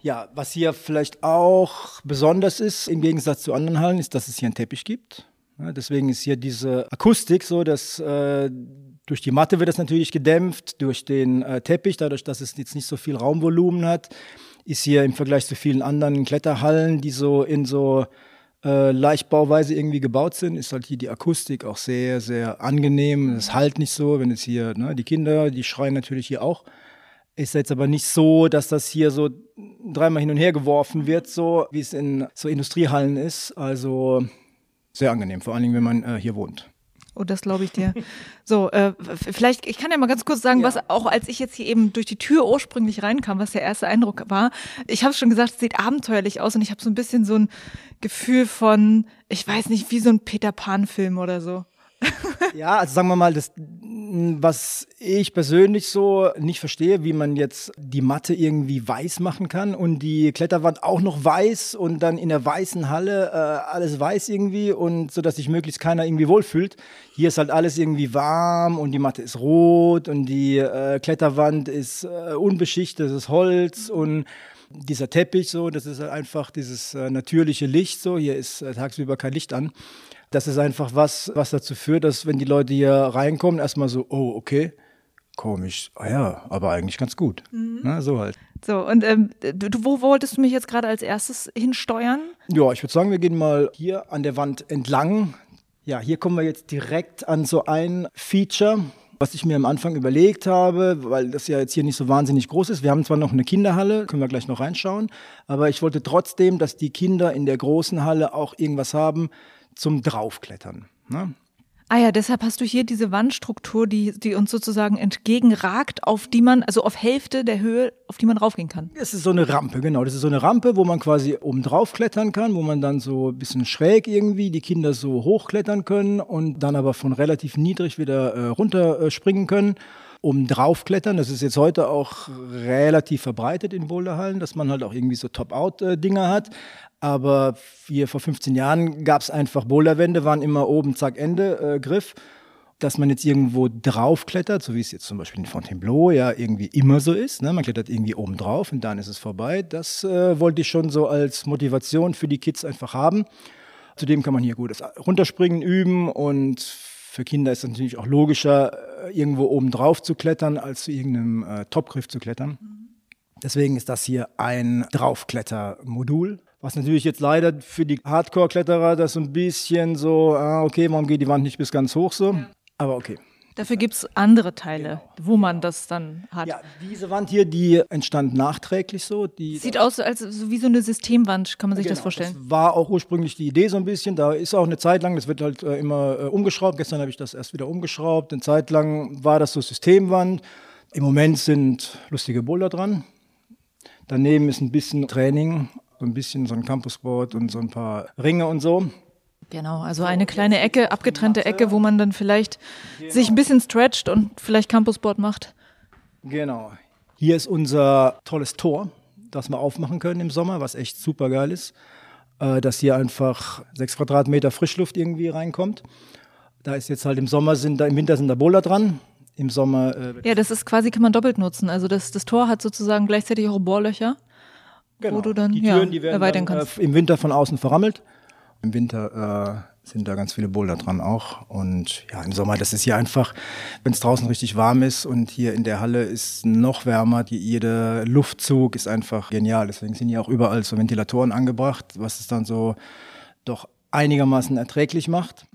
Ja, was hier vielleicht auch besonders ist, im Gegensatz zu anderen Hallen, ist, dass es hier einen Teppich gibt. Ja, deswegen ist hier diese Akustik so, dass äh, durch die Matte wird das natürlich gedämpft, durch den äh, Teppich, dadurch, dass es jetzt nicht so viel Raumvolumen hat, ist hier im Vergleich zu vielen anderen Kletterhallen, die so in so äh, Leichtbauweise irgendwie gebaut sind, ist halt hier die Akustik auch sehr, sehr angenehm. Es halt nicht so, wenn es hier, ne, die Kinder, die schreien natürlich hier auch. Ist jetzt aber nicht so, dass das hier so dreimal hin und her geworfen wird, so wie es in so Industriehallen ist. Also sehr angenehm, vor allen Dingen, wenn man äh, hier wohnt. Oh, das glaube ich dir. So, äh, vielleicht, ich kann ja mal ganz kurz sagen, ja. was auch als ich jetzt hier eben durch die Tür ursprünglich reinkam, was der erste Eindruck war. Ich habe schon gesagt, es sieht abenteuerlich aus und ich habe so ein bisschen so ein Gefühl von, ich weiß nicht, wie so ein Peter Pan-Film oder so. Ja, also sagen wir mal, das, was ich persönlich so nicht verstehe, wie man jetzt die Matte irgendwie weiß machen kann und die Kletterwand auch noch weiß und dann in der weißen Halle äh, alles weiß irgendwie und so, dass sich möglichst keiner irgendwie wohlfühlt. Hier ist halt alles irgendwie warm und die Matte ist rot und die äh, Kletterwand ist äh, unbeschichtetes Holz und dieser Teppich so, das ist halt einfach dieses äh, natürliche Licht so. Hier ist äh, tagsüber kein Licht an. Das ist einfach was, was dazu führt, dass wenn die Leute hier reinkommen, erstmal so, oh, okay, komisch, ah ja, aber eigentlich ganz gut. Mhm. Na, so halt. So, und ähm, du, wo wolltest du mich jetzt gerade als erstes hinsteuern? Ja, ich würde sagen, wir gehen mal hier an der Wand entlang. Ja, hier kommen wir jetzt direkt an so ein Feature, was ich mir am Anfang überlegt habe, weil das ja jetzt hier nicht so wahnsinnig groß ist. Wir haben zwar noch eine Kinderhalle, können wir gleich noch reinschauen, aber ich wollte trotzdem, dass die Kinder in der großen Halle auch irgendwas haben, zum Draufklettern. Ne? Ah ja, deshalb hast du hier diese Wandstruktur, die, die uns sozusagen entgegenragt, auf die man, also auf Hälfte der Höhe, auf die man raufgehen kann. Das ist so eine Rampe, genau. Das ist so eine Rampe, wo man quasi oben drauf klettern kann, wo man dann so ein bisschen schräg irgendwie die Kinder so hochklettern können und dann aber von relativ niedrig wieder äh, runter äh, springen können um draufklettern. Das ist jetzt heute auch relativ verbreitet in Boulderhallen, dass man halt auch irgendwie so Top-Out-Dinger hat. Aber hier vor 15 Jahren gab es einfach Boulderwände, waren immer oben, zack, Ende, äh, Griff. dass man jetzt irgendwo draufklettert, so wie es jetzt zum Beispiel in Fontainebleau ja irgendwie immer so ist. Ne? Man klettert irgendwie oben drauf und dann ist es vorbei. Das äh, wollte ich schon so als Motivation für die Kids einfach haben. Zudem kann man hier gut das Runterspringen üben und für Kinder ist es natürlich auch logischer, äh, irgendwo oben drauf zu klettern, als zu irgendeinem äh, Topgriff zu klettern. Deswegen ist das hier ein Draufklettermodul. Was natürlich jetzt leider für die Hardcore-Kletterer das so ein bisschen so, ah, okay, warum geht die Wand nicht bis ganz hoch so? Ja. Aber okay. Dafür gibt es andere Teile, genau. wo man das dann hat. Ja, diese Wand hier, die entstand nachträglich so. Die Sieht aus als so wie so eine Systemwand, kann man sich genau, das vorstellen? Das war auch ursprünglich die Idee so ein bisschen. Da ist auch eine Zeit lang, das wird halt äh, immer äh, umgeschraubt. Gestern habe ich das erst wieder umgeschraubt. Eine Zeit lang war das so Systemwand. Im Moment sind lustige Boulder dran. Daneben ist ein bisschen Training, so ein bisschen so ein Campusboard und so ein paar Ringe und so. Genau, also eine kleine Ecke, abgetrennte Ecke, wo man dann vielleicht genau. sich ein bisschen stretcht und vielleicht Campusboard macht. Genau. Hier ist unser tolles Tor, das wir aufmachen können im Sommer, was echt super geil ist. Äh, dass hier einfach sechs Quadratmeter Frischluft irgendwie reinkommt. Da ist jetzt halt im Sommer sind da, im Winter sind da Boulder dran. Im Sommer. Äh, ja, das ist quasi, kann man doppelt nutzen. Also das, das Tor hat sozusagen gleichzeitig auch Bohrlöcher. Genau. Wo du dann die Türen, ja, die werden erweitern dann, kannst. Äh, im Winter von außen verrammelt. Im Winter äh, sind da ganz viele Boulder dran auch. Und ja, im Sommer, das ist hier einfach, wenn es draußen richtig warm ist und hier in der Halle ist noch wärmer, die, jeder Luftzug ist einfach genial. Deswegen sind hier auch überall so Ventilatoren angebracht, was es dann so doch einigermaßen erträglich macht.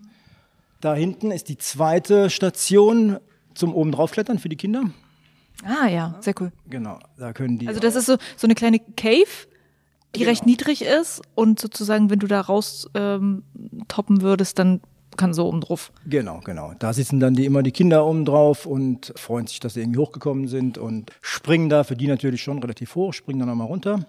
Da hinten ist die zweite Station zum oben draufklettern für die Kinder. Ah ja, sehr cool. Genau, da können die. Also das ist so, so eine kleine Cave, die genau. recht niedrig ist und sozusagen, wenn du da raus ähm, toppen würdest, dann kann so oben drauf. Genau, genau. Da sitzen dann die, immer die Kinder oben drauf und freuen sich, dass sie irgendwie hochgekommen sind und springen da für die natürlich schon relativ hoch, springen dann nochmal runter.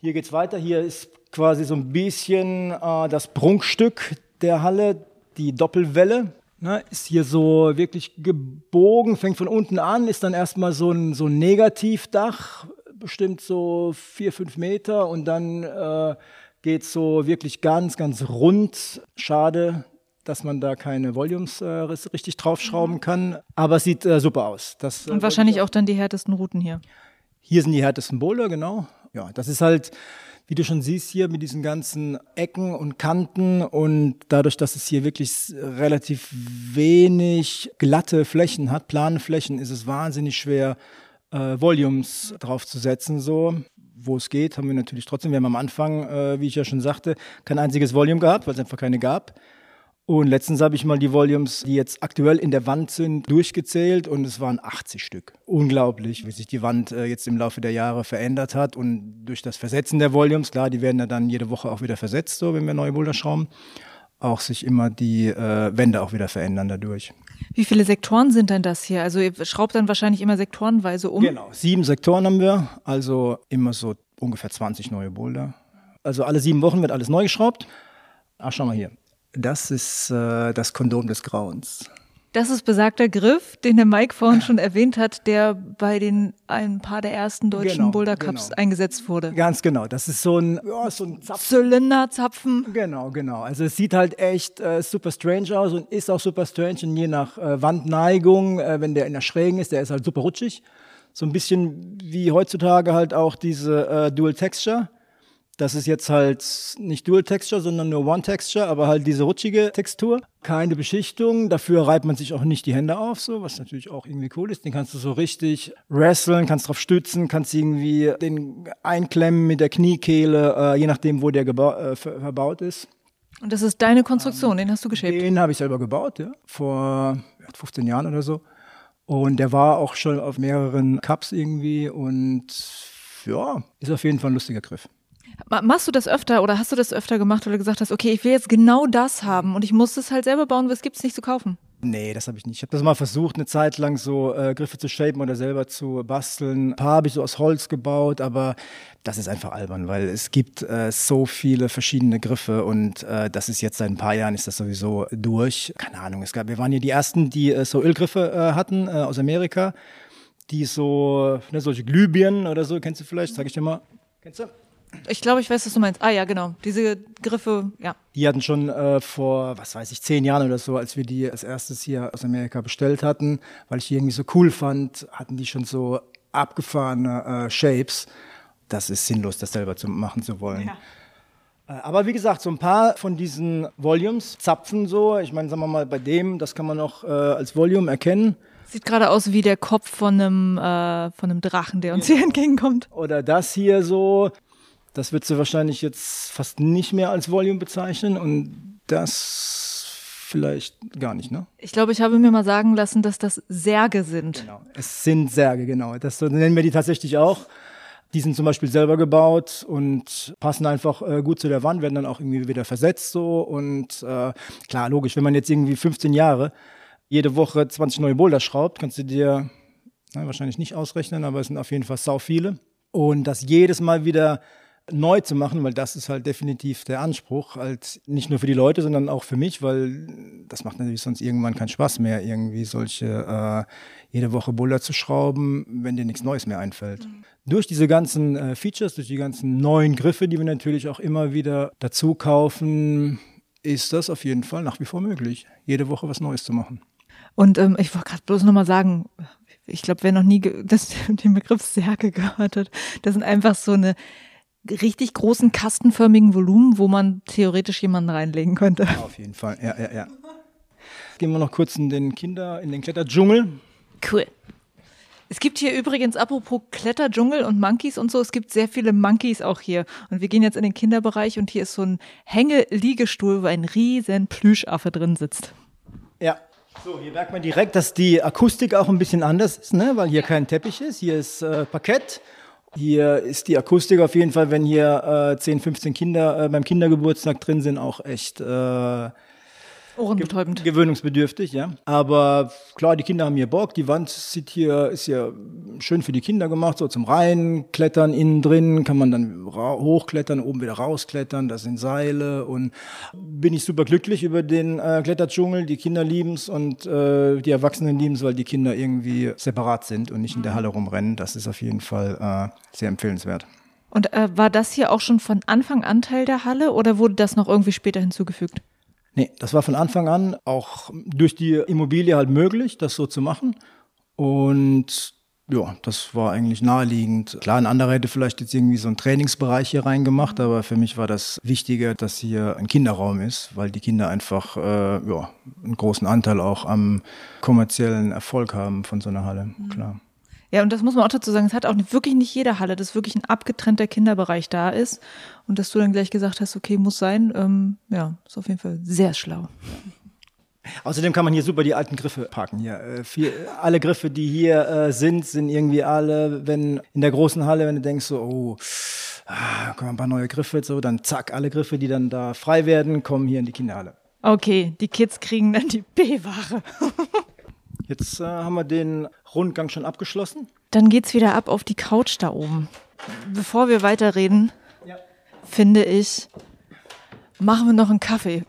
Hier geht's weiter. Hier ist quasi so ein bisschen äh, das Prunkstück der Halle, die Doppelwelle. Ne, ist hier so wirklich gebogen, fängt von unten an, ist dann erstmal so ein, so ein Negativdach, bestimmt so vier, fünf Meter und dann äh, geht es so wirklich ganz, ganz rund. Schade, dass man da keine Volumes äh, richtig draufschrauben mhm. kann, aber es sieht äh, super aus. Das, äh, und wahrscheinlich auch dann die härtesten Routen hier. Hier sind die härtesten Boulder, genau. Ja, das ist halt, wie du schon siehst hier mit diesen ganzen Ecken und Kanten und dadurch, dass es hier wirklich relativ wenig glatte Flächen hat, plane Flächen, ist es wahnsinnig schwer, äh, Volumes draufzusetzen, so. Wo es geht, haben wir natürlich trotzdem. Wir haben am Anfang, äh, wie ich ja schon sagte, kein einziges Volume gehabt, weil es einfach keine gab. Und letztens habe ich mal die Volumes, die jetzt aktuell in der Wand sind, durchgezählt und es waren 80 Stück. Unglaublich, wie sich die Wand äh, jetzt im Laufe der Jahre verändert hat und durch das Versetzen der Volumes, klar, die werden ja dann jede Woche auch wieder versetzt, so wenn wir neue Boulder schrauben, auch sich immer die äh, Wände auch wieder verändern dadurch. Wie viele Sektoren sind denn das hier? Also ihr schraubt dann wahrscheinlich immer sektorenweise um? Genau, sieben Sektoren haben wir, also immer so ungefähr 20 neue Boulder. Also alle sieben Wochen wird alles neu geschraubt. Ach, schau mal hier. Das ist äh, das Kondom des Grauens. Das ist besagter Griff, den der Mike vorhin schon erwähnt hat, der bei den ein paar der ersten deutschen genau, Boulder Cups genau. eingesetzt wurde. Ganz genau. Das ist so ein, ja, so ein Zapf Zylinderzapfen. Genau, genau. Also es sieht halt echt äh, super strange aus und ist auch super strange. Und je nach äh, Wandneigung, äh, wenn der in der Schrägen ist, der ist halt super rutschig. So ein bisschen wie heutzutage halt auch diese äh, Dual Texture. Das ist jetzt halt nicht Dual Texture, sondern nur One Texture, aber halt diese rutschige Textur. Keine Beschichtung, dafür reibt man sich auch nicht die Hände auf, so, was natürlich auch irgendwie cool ist. Den kannst du so richtig wresteln, kannst drauf stützen, kannst irgendwie den einklemmen mit der Kniekehle, äh, je nachdem, wo der äh, verbaut ist. Und das ist deine Konstruktion, ähm, den hast du geschäbt? Den habe ich selber gebaut, ja, vor 15 Jahren oder so. Und der war auch schon auf mehreren Cups irgendwie und ja, ist auf jeden Fall ein lustiger Griff. Machst du das öfter oder hast du das öfter gemacht, weil du gesagt hast, okay, ich will jetzt genau das haben und ich muss das halt selber bauen, weil es gibt es nicht zu kaufen? Nee, das habe ich nicht. Ich habe das mal versucht, eine Zeit lang so äh, Griffe zu shapen oder selber zu basteln. Ein paar habe ich so aus Holz gebaut, aber das ist einfach albern, weil es gibt äh, so viele verschiedene Griffe und äh, das ist jetzt seit ein paar Jahren ist das sowieso durch. Keine Ahnung, es gab, wir waren hier die ersten, die äh, so Ölgriffe äh, hatten äh, aus Amerika, die so, ne, solche Glühbirnen oder so, kennst du vielleicht, sag ich dir mal. Kennst du? Ich glaube, ich weiß, was du meinst. Ah ja, genau. Diese Griffe, ja. Die hatten schon äh, vor, was weiß ich, zehn Jahren oder so, als wir die als erstes hier aus Amerika bestellt hatten, weil ich die irgendwie so cool fand, hatten die schon so abgefahrene äh, Shapes. Das ist sinnlos, das selber zu machen zu wollen. Ja. Äh, aber wie gesagt, so ein paar von diesen Volumes, Zapfen so, ich meine, sagen wir mal, bei dem, das kann man auch äh, als Volume erkennen. Sieht gerade aus wie der Kopf von einem, äh, von einem Drachen, der uns hier entgegenkommt. Oder das hier so, das wird sie wahrscheinlich jetzt fast nicht mehr als Volume bezeichnen und das vielleicht gar nicht, ne? Ich glaube, ich habe mir mal sagen lassen, dass das Särge sind. Genau, es sind Särge, genau. Das nennen wir die tatsächlich auch. Die sind zum Beispiel selber gebaut und passen einfach äh, gut zu der Wand, werden dann auch irgendwie wieder versetzt so. Und äh, klar, logisch, wenn man jetzt irgendwie 15 Jahre jede Woche 20 neue Boulder schraubt, kannst du dir na, wahrscheinlich nicht ausrechnen, aber es sind auf jeden Fall sau viele. Und das jedes Mal wieder neu zu machen, weil das ist halt definitiv der Anspruch, halt nicht nur für die Leute, sondern auch für mich, weil das macht natürlich sonst irgendwann keinen Spaß mehr, irgendwie solche äh, jede Woche Buller zu schrauben, wenn dir nichts Neues mehr einfällt. Mhm. Durch diese ganzen äh, Features, durch die ganzen neuen Griffe, die wir natürlich auch immer wieder dazu kaufen, ist das auf jeden Fall nach wie vor möglich, jede Woche was Neues zu machen. Und ähm, ich wollte gerade bloß nochmal sagen, ich glaube, wer noch nie das, den Begriff Särge gehört hat, das sind einfach so eine richtig großen kastenförmigen Volumen, wo man theoretisch jemanden reinlegen könnte. Ja, auf jeden Fall, ja, ja, ja. Gehen wir noch kurz in den Kinder, in den Kletterdschungel. Cool. Es gibt hier übrigens, apropos Kletterdschungel und Monkeys und so, es gibt sehr viele Monkeys auch hier. Und wir gehen jetzt in den Kinderbereich und hier ist so ein Hängeliegestuhl, wo ein riesen Plüschaffe drin sitzt. Ja. So, hier merkt man direkt, dass die Akustik auch ein bisschen anders ist, ne? weil hier kein Teppich ist. Hier ist äh, Parkett hier ist die Akustik auf jeden Fall, wenn hier äh, 10, 15 Kinder äh, beim Kindergeburtstag drin sind, auch echt äh, Ohrenbetäubend. Gewöhnungsbedürftig, ja. Aber klar, die Kinder haben hier Bock. Die Wand sieht hier, ist ja schön für die Kinder gemacht, so zum Reinklettern innen drin, kann man dann hochklettern, oben wieder rausklettern, das sind Seile und bin ich super glücklich über den äh, Kletterdschungel. Die Kinder lieben's und äh, die Erwachsenen lieben's, weil die Kinder irgendwie separat sind und nicht in der Halle rumrennen. Das ist auf jeden Fall äh, sehr empfehlenswert. Und äh, war das hier auch schon von Anfang an Teil der Halle oder wurde das noch irgendwie später hinzugefügt? Nee, das war von Anfang an auch durch die Immobilie halt möglich, das so zu machen. Und ja, das war eigentlich naheliegend. Klar, ein anderer hätte vielleicht jetzt irgendwie so einen Trainingsbereich hier reingemacht, aber für mich war das wichtiger, dass hier ein Kinderraum ist, weil die Kinder einfach äh, ja, einen großen Anteil auch am kommerziellen Erfolg haben von so einer Halle, mhm. klar. Ja, und das muss man auch dazu sagen, es hat auch wirklich nicht jede Halle, dass wirklich ein abgetrennter Kinderbereich da ist. Und dass du dann gleich gesagt hast, okay, muss sein, ähm, ja, ist auf jeden Fall sehr schlau. Außerdem kann man hier super die alten Griffe parken. Hier. Äh, viel, alle Griffe, die hier äh, sind, sind irgendwie alle, wenn in der großen Halle, wenn du denkst so, oh, ah, kommen ein paar neue Griffe, so, dann zack, alle Griffe, die dann da frei werden, kommen hier in die Kinderhalle. Okay, die Kids kriegen dann die B-Ware. Jetzt äh, haben wir den Rundgang schon abgeschlossen. Dann geht's wieder ab auf die Couch da oben. Bevor wir weiterreden, ja. finde ich, machen wir noch einen Kaffee.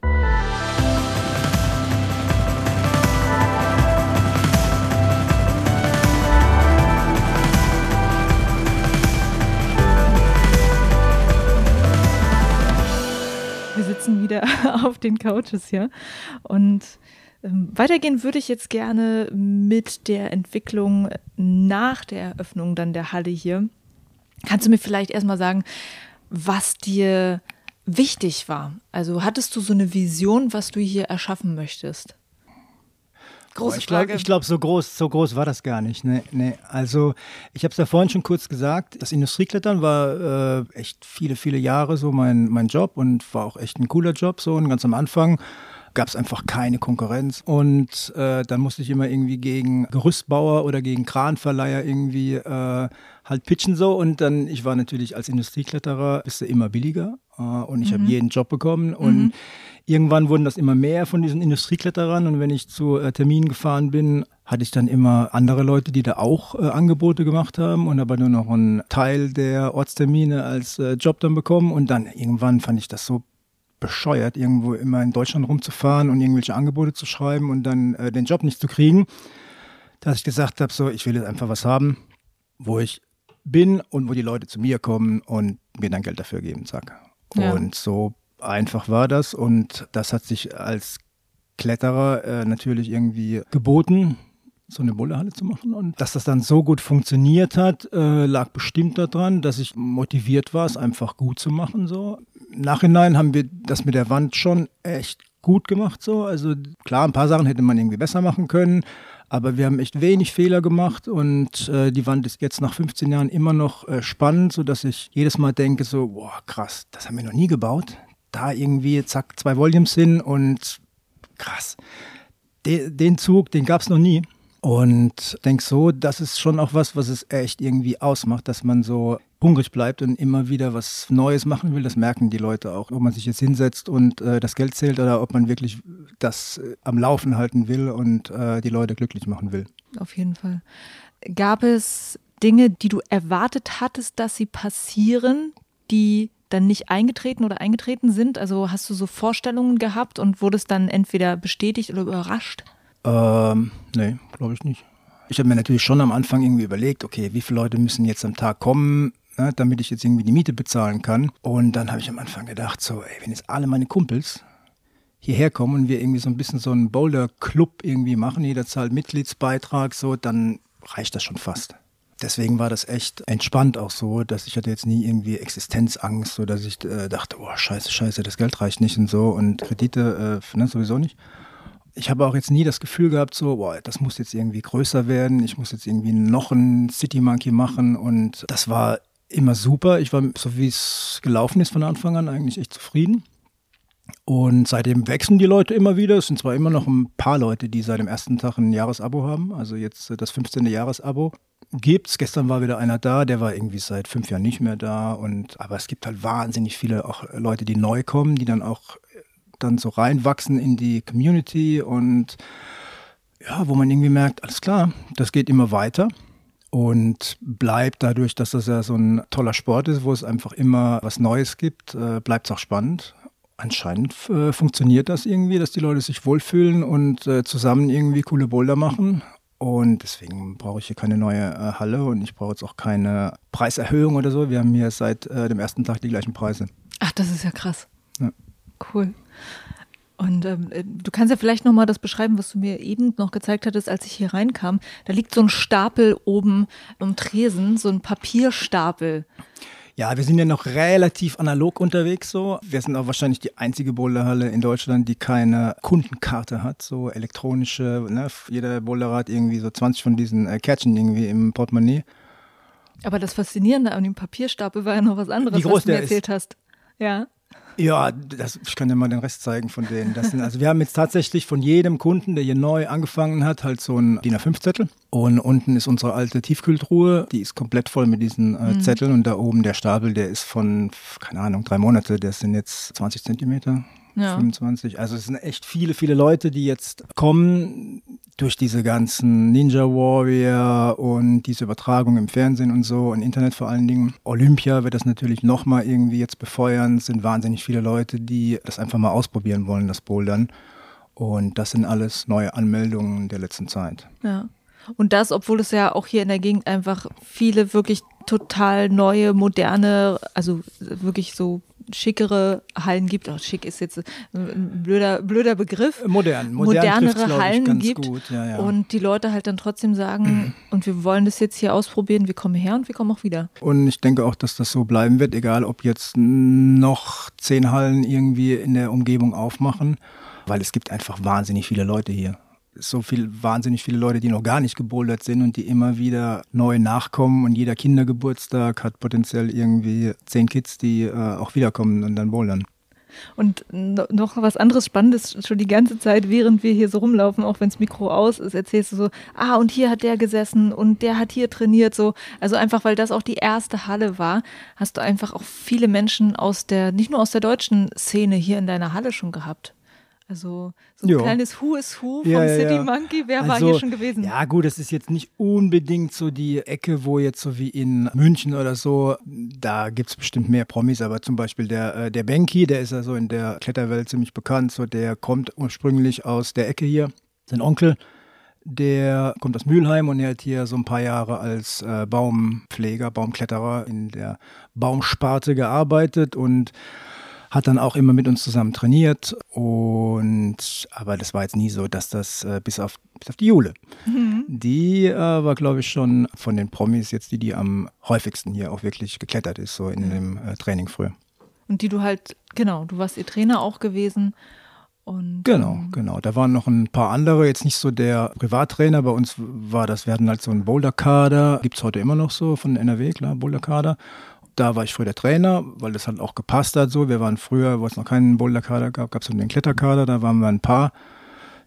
Wir sitzen wieder auf den Couches hier und weitergehen würde ich jetzt gerne mit der Entwicklung nach der Eröffnung dann der Halle hier. Kannst du mir vielleicht erstmal sagen, was dir wichtig war? Also hattest du so eine Vision, was du hier erschaffen möchtest? Große ich glaube, glaub, so groß, so groß war das gar nicht. Nee, nee. Also ich habe es ja vorhin schon kurz gesagt, das Industrieklettern war äh, echt viele, viele Jahre so mein, mein Job und war auch echt ein cooler Job so und ganz am Anfang gab es einfach keine Konkurrenz. Und äh, dann musste ich immer irgendwie gegen Gerüstbauer oder gegen Kranverleiher irgendwie äh, halt pitchen so. Und dann, ich war natürlich als Industriekletterer, bist du immer billiger. Äh, und ich mhm. habe jeden Job bekommen. Und mhm. irgendwann wurden das immer mehr von diesen Industriekletterern. Und wenn ich zu äh, Terminen gefahren bin, hatte ich dann immer andere Leute, die da auch äh, Angebote gemacht haben und aber nur noch einen Teil der Ortstermine als äh, Job dann bekommen. Und dann irgendwann fand ich das so bescheuert, irgendwo immer in Deutschland rumzufahren und irgendwelche Angebote zu schreiben und dann äh, den Job nicht zu kriegen, dass ich gesagt habe, so, ich will jetzt einfach was haben, wo ich bin und wo die Leute zu mir kommen und mir dann Geld dafür geben, zack. Ja. Und so einfach war das und das hat sich als Kletterer äh, natürlich irgendwie geboten, so eine Bullerhalle zu machen. Und dass das dann so gut funktioniert hat, äh, lag bestimmt daran, dass ich motiviert war, es einfach gut zu machen. So. Nachhinein haben wir das mit der Wand schon echt gut gemacht. So. Also klar, ein paar Sachen hätte man irgendwie besser machen können. Aber wir haben echt wenig Fehler gemacht und äh, die Wand ist jetzt nach 15 Jahren immer noch äh, spannend, sodass ich jedes Mal denke, so, boah, krass, das haben wir noch nie gebaut. Da irgendwie, zack, zwei Volumes hin und krass. De den Zug, den gab es noch nie. Und denk so, das ist schon auch was, was es echt irgendwie ausmacht, dass man so hungrig bleibt und immer wieder was Neues machen will. Das merken die Leute auch, ob man sich jetzt hinsetzt und äh, das Geld zählt oder ob man wirklich das äh, am Laufen halten will und äh, die Leute glücklich machen will. Auf jeden Fall. Gab es Dinge, die du erwartet hattest, dass sie passieren, die dann nicht eingetreten oder eingetreten sind? Also hast du so Vorstellungen gehabt und wurdest dann entweder bestätigt oder überrascht? Ähm, nee, glaube ich nicht. Ich habe mir natürlich schon am Anfang irgendwie überlegt, okay, wie viele Leute müssen jetzt am Tag kommen, ne, damit ich jetzt irgendwie die Miete bezahlen kann. Und dann habe ich am Anfang gedacht, so, ey, wenn jetzt alle meine Kumpels hierher kommen und wir irgendwie so ein bisschen so einen Boulder-Club irgendwie machen, jeder zahlt Mitgliedsbeitrag, so, dann reicht das schon fast. Deswegen war das echt entspannt auch so, dass ich hatte jetzt nie irgendwie Existenzangst, so dass ich äh, dachte, oh scheiße, scheiße, das Geld reicht nicht und so und Kredite äh, ne, sowieso nicht ich habe auch jetzt nie das Gefühl gehabt, so, boah, das muss jetzt irgendwie größer werden, ich muss jetzt irgendwie noch ein City Monkey machen und das war immer super. Ich war, so wie es gelaufen ist von Anfang an, eigentlich echt zufrieden. Und seitdem wechseln die Leute immer wieder. Es sind zwar immer noch ein paar Leute, die seit dem ersten Tag ein Jahresabo haben, also jetzt das 15. Jahresabo gibt's. Gestern war wieder einer da, der war irgendwie seit fünf Jahren nicht mehr da. Und aber es gibt halt wahnsinnig viele auch Leute, die neu kommen, die dann auch dann so reinwachsen in die Community und ja, wo man irgendwie merkt, alles klar, das geht immer weiter und bleibt dadurch, dass das ja so ein toller Sport ist, wo es einfach immer was Neues gibt, äh, bleibt es auch spannend. Anscheinend äh, funktioniert das irgendwie, dass die Leute sich wohlfühlen und äh, zusammen irgendwie coole Boulder machen. Und deswegen brauche ich hier keine neue äh, Halle und ich brauche jetzt auch keine Preiserhöhung oder so. Wir haben hier seit äh, dem ersten Tag die gleichen Preise. Ach, das ist ja krass. Ja. Cool. Und ähm, äh, du kannst ja vielleicht nochmal das beschreiben, was du mir eben noch gezeigt hattest, als ich hier reinkam. Da liegt so ein Stapel oben im Tresen, so ein Papierstapel. Ja, wir sind ja noch relativ analog unterwegs so. Wir sind auch wahrscheinlich die einzige Boulderhalle in Deutschland, die keine Kundenkarte hat, so elektronische, ne? jeder Boulderer hat irgendwie so 20 von diesen äh, Kärtchen irgendwie im Portemonnaie. Aber das Faszinierende an dem Papierstapel war ja noch was anderes, was du mir erzählt ist. hast. Ja. Ja, das, ich kann dir mal den Rest zeigen von denen. Das sind, also wir haben jetzt tatsächlich von jedem Kunden, der hier neu angefangen hat, halt so ein DIN A5-Zettel. Und unten ist unsere alte Tiefkühltruhe, die ist komplett voll mit diesen äh, mhm. Zetteln. Und da oben der Stapel, der ist von, keine Ahnung, drei Monate, der sind jetzt 20 Zentimeter. Ja. 25. Also es sind echt viele, viele Leute, die jetzt kommen durch diese ganzen Ninja Warrior und diese Übertragung im Fernsehen und so und Internet vor allen Dingen. Olympia wird das natürlich nochmal irgendwie jetzt befeuern. Es sind wahnsinnig viele Leute, die das einfach mal ausprobieren wollen, das Bouldern. Und das sind alles neue Anmeldungen der letzten Zeit. Ja. Und das, obwohl es ja auch hier in der Gegend einfach viele wirklich total neue, moderne, also wirklich so schickere Hallen gibt. Oh, schick ist jetzt ein blöder, blöder Begriff. Modern, modern modernere Hallen gibt. Ja, ja. Und die Leute halt dann trotzdem sagen, und wir wollen das jetzt hier ausprobieren, wir kommen her und wir kommen auch wieder. Und ich denke auch, dass das so bleiben wird, egal ob jetzt noch zehn Hallen irgendwie in der Umgebung aufmachen, weil es gibt einfach wahnsinnig viele Leute hier so viel, wahnsinnig viele Leute, die noch gar nicht gebouldert sind und die immer wieder neu nachkommen und jeder Kindergeburtstag hat potenziell irgendwie zehn Kids, die äh, auch wiederkommen und dann bouldern. Und noch was anderes Spannendes, schon die ganze Zeit, während wir hier so rumlaufen, auch wenn das Mikro aus ist, erzählst du so, ah, und hier hat der gesessen und der hat hier trainiert, so. Also einfach, weil das auch die erste Halle war, hast du einfach auch viele Menschen aus der, nicht nur aus der deutschen Szene hier in deiner Halle schon gehabt. Also so ein jo. kleines Who is Who vom ja, ja, City Monkey, wer also, war hier schon gewesen? Ja gut, das ist jetzt nicht unbedingt so die Ecke, wo jetzt so wie in München oder so, da gibt es bestimmt mehr Promis, aber zum Beispiel der, äh, der Benki, der ist ja so in der Kletterwelt ziemlich bekannt, so der kommt ursprünglich aus der Ecke hier, sein Onkel der kommt aus Mülheim und er hat hier so ein paar Jahre als äh, Baumpfleger, Baumkletterer in der Baumsparte gearbeitet und hat dann auch immer mit uns zusammen trainiert und aber das war jetzt nie so, dass das äh, bis, auf, bis auf die Jule. Mhm. Die äh, war, glaube ich, schon von den Promis jetzt die, die am häufigsten hier auch wirklich geklettert ist, so in mhm. dem äh, Training früher. Und die du halt, genau, du warst ihr Trainer auch gewesen. Und, genau, ähm, genau. Da waren noch ein paar andere, jetzt nicht so der Privattrainer. Bei uns war das, wir hatten halt so einen Boulder-Kader, gibt es heute immer noch so von NRW, klar, Boulder-Kader. Da war ich früher der Trainer, weil das halt auch gepasst hat so. Wir waren früher, wo es noch keinen Boulder-Kader gab, gab es den Kletterkader, da waren wir ein paar